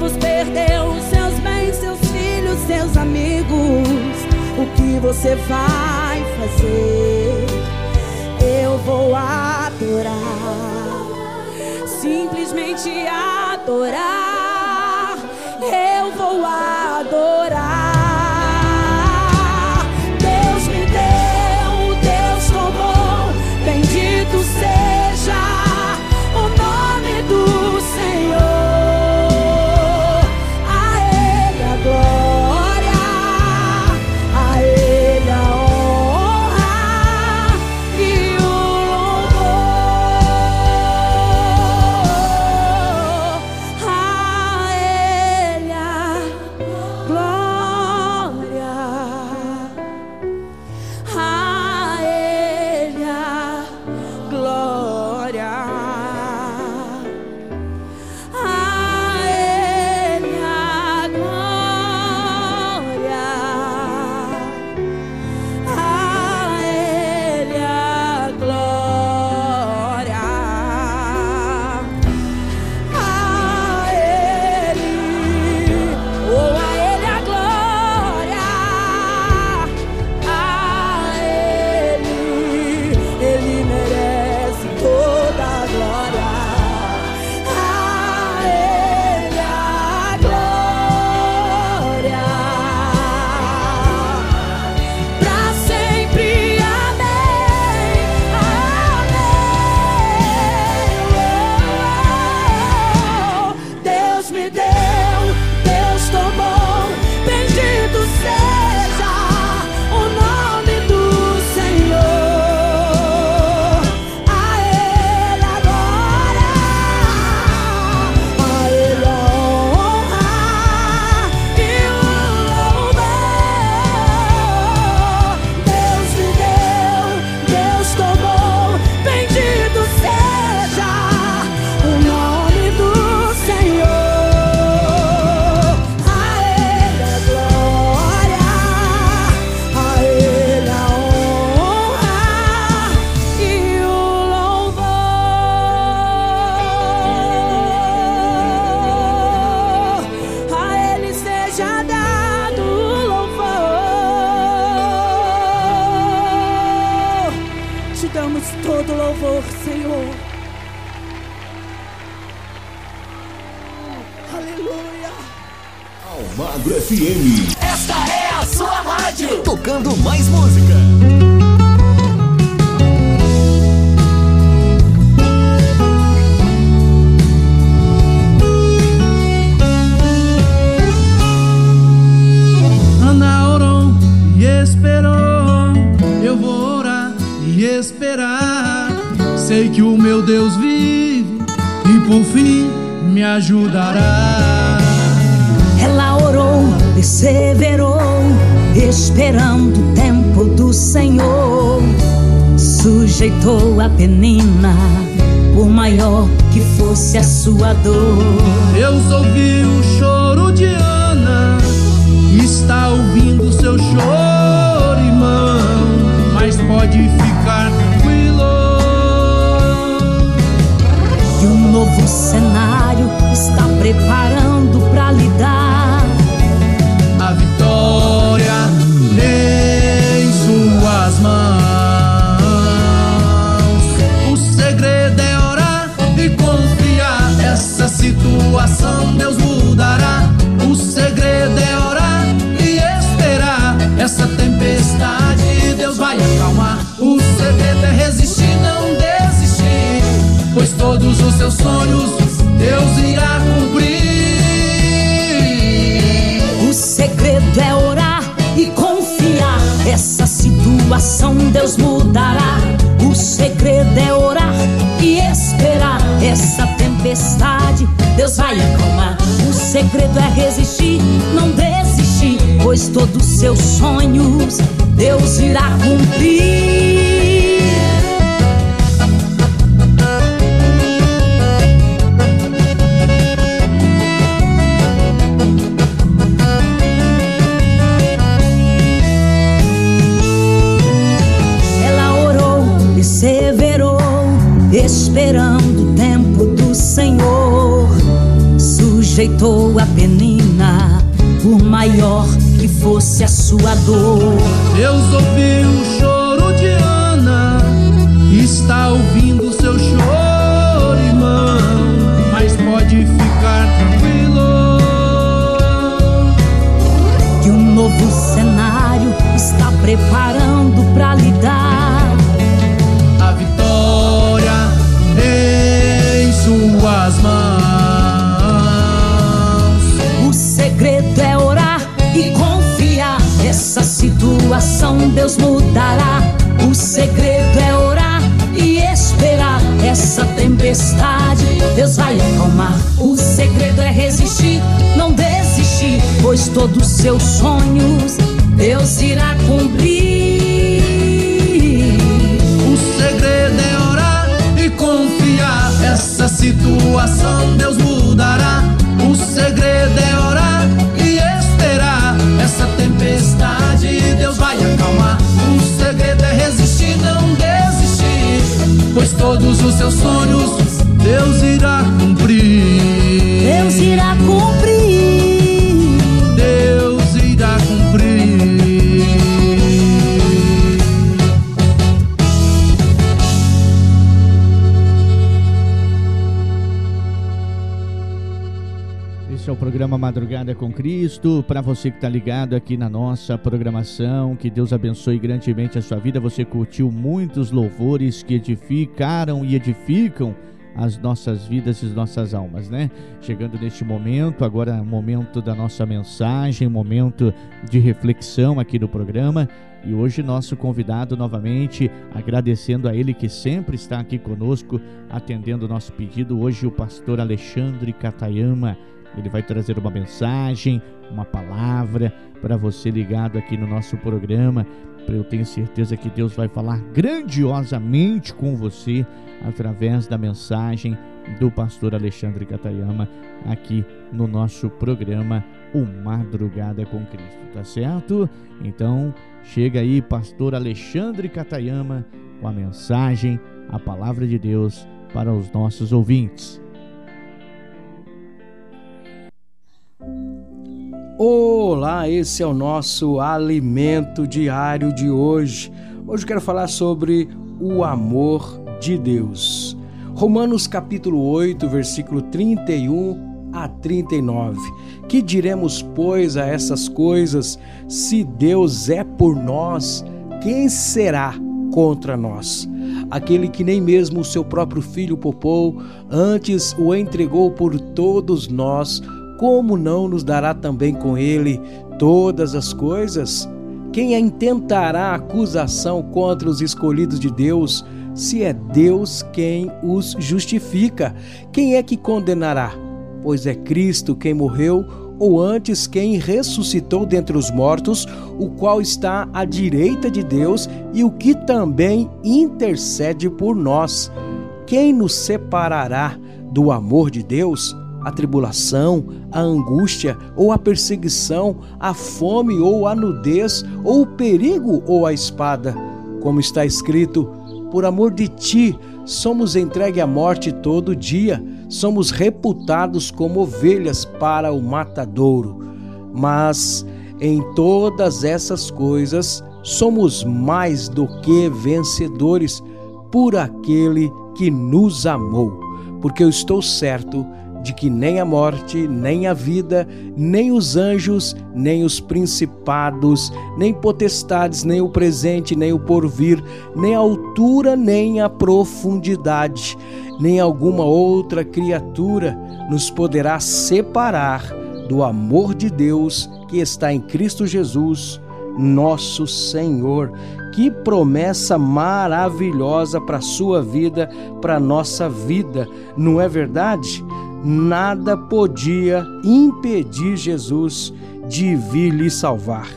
motivos, perdeu seus bens, seus filhos, seus amigos. O que você vai fazer? Eu vou adorar, simplesmente adorar. Eu vou adorar. FM. Esta é a sua rádio. Tocando mais música. Ana orou e esperou. Eu vou orar e esperar. Sei que o meu Deus vive e por fim me ajudará. Ela orou, perseverou, esperando o tempo do Senhor. Sujeitou a penina, por maior que fosse a sua dor. Deus ouviu o choro de Ana, está ouvindo seu choro, irmão. Mas pode ficar tranquilo. E um novo cenário está preparando pra lhe Deus mudará. O segredo é orar e esperar. Essa tempestade Deus vai acalmar. O segredo é resistir, não desistir. Pois todos os seus sonhos Deus irá cumprir. Sujeitou a penina, por maior que fosse a sua dor. Deus ouviu o choro de Ana, está ouvindo seu choro, irmão. Mas pode ficar tranquilo. Que um novo cenário está preparando pra lhe Deus mudará. O segredo é orar e esperar. Essa tempestade Deus vai acalmar. O segredo é resistir, não desistir. Pois todos os seus sonhos Deus irá cumprir. O segredo é orar e confiar. Essa situação Deus mudará. Tempestade Deus vai acalmar. O segredo é resistir, não desistir. Pois todos os seus sonhos Deus irá cumprir. Deus irá cumprir. Programa Madrugada com Cristo. Para você que está ligado aqui na nossa programação, que Deus abençoe grandemente a sua vida. Você curtiu muitos louvores que edificaram e edificam as nossas vidas e as nossas almas, né? Chegando neste momento, agora é momento da nossa mensagem, momento de reflexão aqui no programa. E hoje nosso convidado novamente, agradecendo a ele que sempre está aqui conosco, atendendo o nosso pedido. Hoje o pastor Alexandre Catayama, ele vai trazer uma mensagem, uma palavra para você ligado aqui no nosso programa. Eu tenho certeza que Deus vai falar grandiosamente com você através da mensagem do pastor Alexandre Catayama aqui no nosso programa O Madrugada com Cristo, tá certo? Então, chega aí, pastor Alexandre Catayama, com a mensagem, a palavra de Deus para os nossos ouvintes. Olá, esse é o nosso alimento diário de hoje. Hoje quero falar sobre o amor de Deus. Romanos capítulo 8, versículo 31 a 39. Que diremos, pois, a essas coisas? Se Deus é por nós, quem será contra nós? Aquele que nem mesmo o seu próprio filho poupou, antes o entregou por todos nós, como não nos dará também com ele todas as coisas? Quem intentará acusação contra os escolhidos de Deus, se é Deus quem os justifica? Quem é que condenará? Pois é Cristo quem morreu, ou antes quem ressuscitou dentre os mortos, o qual está à direita de Deus e o que também intercede por nós. Quem nos separará do amor de Deus? A tribulação, a angústia ou a perseguição, a fome ou a nudez, ou o perigo ou a espada. Como está escrito: Por amor de ti, somos entregue à morte todo dia, somos reputados como ovelhas para o matadouro. Mas em todas essas coisas somos mais do que vencedores por aquele que nos amou, porque eu estou certo de que nem a morte, nem a vida, nem os anjos, nem os principados, nem potestades, nem o presente, nem o porvir, nem a altura, nem a profundidade, nem alguma outra criatura nos poderá separar do amor de Deus que está em Cristo Jesus, nosso Senhor. Que promessa maravilhosa para a sua vida, para a nossa vida, não é verdade? Nada podia impedir Jesus de vir lhe salvar.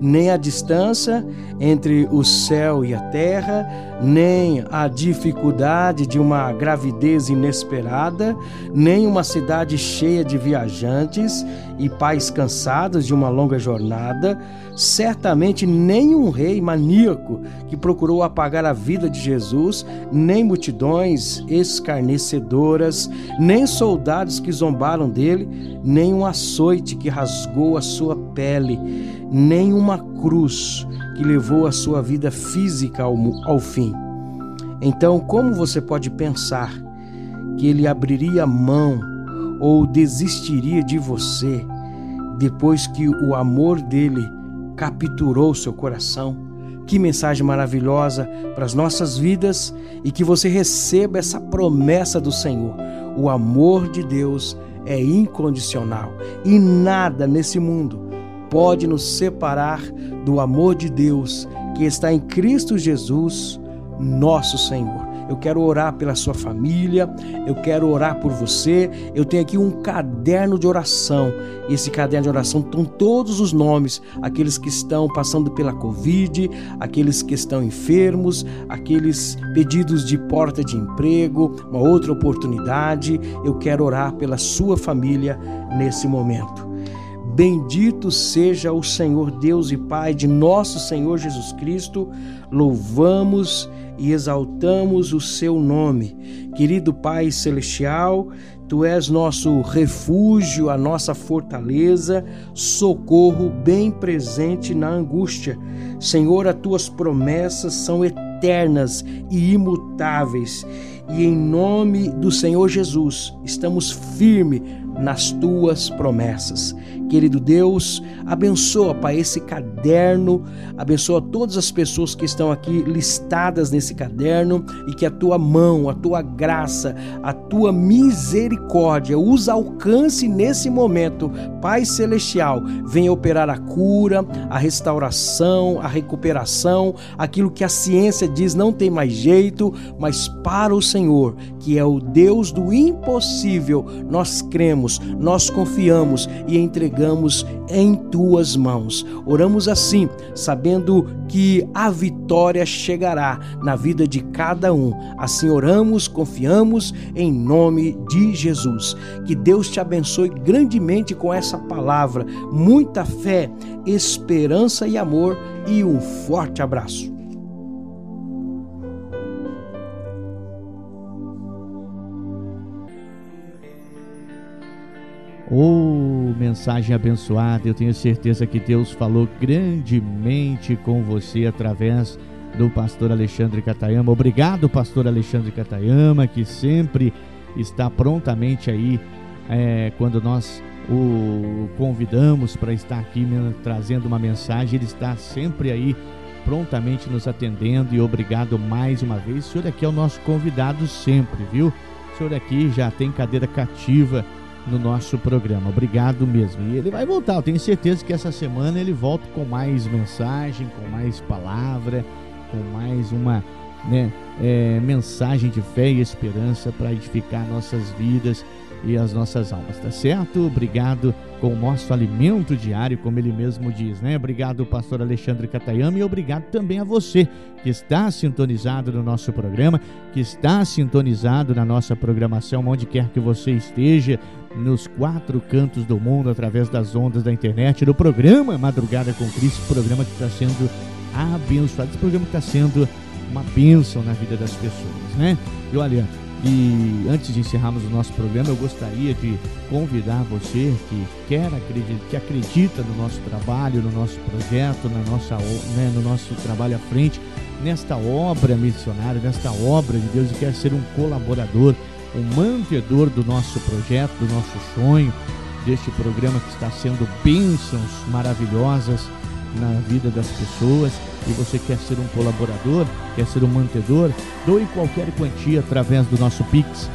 Nem a distância entre o céu e a terra, nem a dificuldade de uma gravidez inesperada, nem uma cidade cheia de viajantes e pais cansados de uma longa jornada, certamente nem um rei maníaco que procurou apagar a vida de Jesus, nem multidões escarnecedoras, nem soldados que zombaram dele, nem um açoite que rasgou a sua pele, nem uma cruz que levou a sua vida física ao, ao fim. Então, como você pode pensar que ele abriria mão ou desistiria de você depois que o amor dele capturou seu coração. Que mensagem maravilhosa para as nossas vidas e que você receba essa promessa do Senhor. O amor de Deus é incondicional e nada nesse mundo pode nos separar do amor de Deus que está em Cristo Jesus, nosso Senhor. Eu quero orar pela sua família, eu quero orar por você. Eu tenho aqui um caderno de oração. Esse caderno de oração estão todos os nomes, aqueles que estão passando pela Covid, aqueles que estão enfermos, aqueles pedidos de porta de emprego, uma outra oportunidade. Eu quero orar pela sua família nesse momento. Bendito seja o Senhor Deus e Pai de nosso Senhor Jesus Cristo. Louvamos e exaltamos o seu nome. Querido Pai Celestial, Tu és nosso refúgio, a nossa fortaleza, socorro bem presente na angústia. Senhor, as tuas promessas são eternas e imutáveis. E em nome do Senhor Jesus, estamos firmes nas tuas promessas. Querido Deus, abençoa, Pai, esse caderno, abençoa todas as pessoas que estão aqui listadas nesse caderno e que a tua mão, a tua graça, a tua misericórdia os alcance nesse momento. Pai Celestial, venha operar a cura, a restauração, a recuperação, aquilo que a ciência diz não tem mais jeito, mas para o Senhor, que é o Deus do impossível, nós cremos, nós confiamos e entregamos em tuas mãos. Oramos assim, sabendo que a vitória chegará na vida de cada um. Assim oramos, confiamos em nome de Jesus. Que Deus te abençoe grandemente com essa palavra. Muita fé, esperança e amor e um forte abraço. Oh, mensagem abençoada. Eu tenho certeza que Deus falou grandemente com você através do pastor Alexandre Catayama. Obrigado, pastor Alexandre Catayama, que sempre está prontamente aí é, quando nós o convidamos para estar aqui trazendo uma mensagem, ele está sempre aí prontamente nos atendendo e obrigado mais uma vez. O senhor aqui é o nosso convidado sempre, viu? O senhor aqui já tem cadeira cativa no nosso programa. Obrigado mesmo. E ele vai voltar, eu tenho certeza que essa semana ele volta com mais mensagem, com mais palavra, com mais uma né, é, mensagem de fé e esperança para edificar nossas vidas e as nossas almas, tá certo? Obrigado com o nosso alimento diário, como ele mesmo diz, né? Obrigado, pastor Alexandre Catayama, e obrigado também a você que está sintonizado no nosso programa, que está sintonizado na nossa programação, onde quer que você esteja, nos quatro cantos do mundo, através das ondas da internet, do programa Madrugada com Cristo, programa que está sendo abençoado, esse programa que está sendo uma bênção na vida das pessoas, né? E olha, e antes de encerrarmos o nosso programa, eu gostaria de convidar você que quer acreditar, que acredita no nosso trabalho, no nosso projeto, na nossa, né, no nosso trabalho à frente, nesta obra missionária, nesta obra de Deus e quer ser um colaborador, um mantenedor do nosso projeto, do nosso sonho, deste programa que está sendo bênçãos maravilhosas na vida das pessoas e você quer ser um colaborador, quer ser um mantedor, doe qualquer quantia através do nosso Pix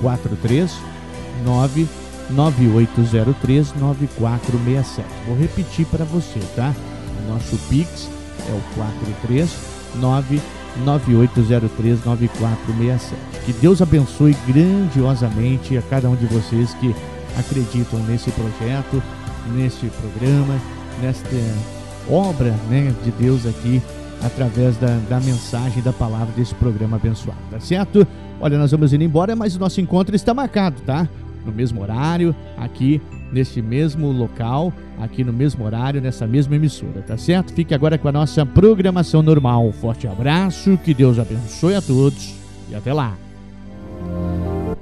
439 9803 9467. Vou repetir para você, tá? O nosso Pix é o 439 9803 9467. Que Deus abençoe grandiosamente a cada um de vocês que acreditam nesse projeto, nesse programa, nesta obra né, de Deus aqui através da, da mensagem da palavra desse programa abençoado, tá certo? Olha, nós vamos indo embora, mas o nosso encontro está marcado, tá? No mesmo horário, aqui neste mesmo local, aqui no mesmo horário, nessa mesma emissora, tá certo? Fique agora com a nossa programação normal. Forte abraço, que Deus abençoe a todos e até lá.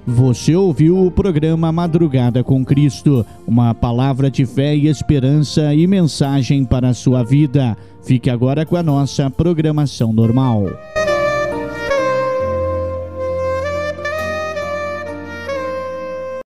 Você ouviu o programa Madrugada com Cristo, uma palavra de fé e esperança e mensagem para a sua vida. Fique agora com a nossa programação normal.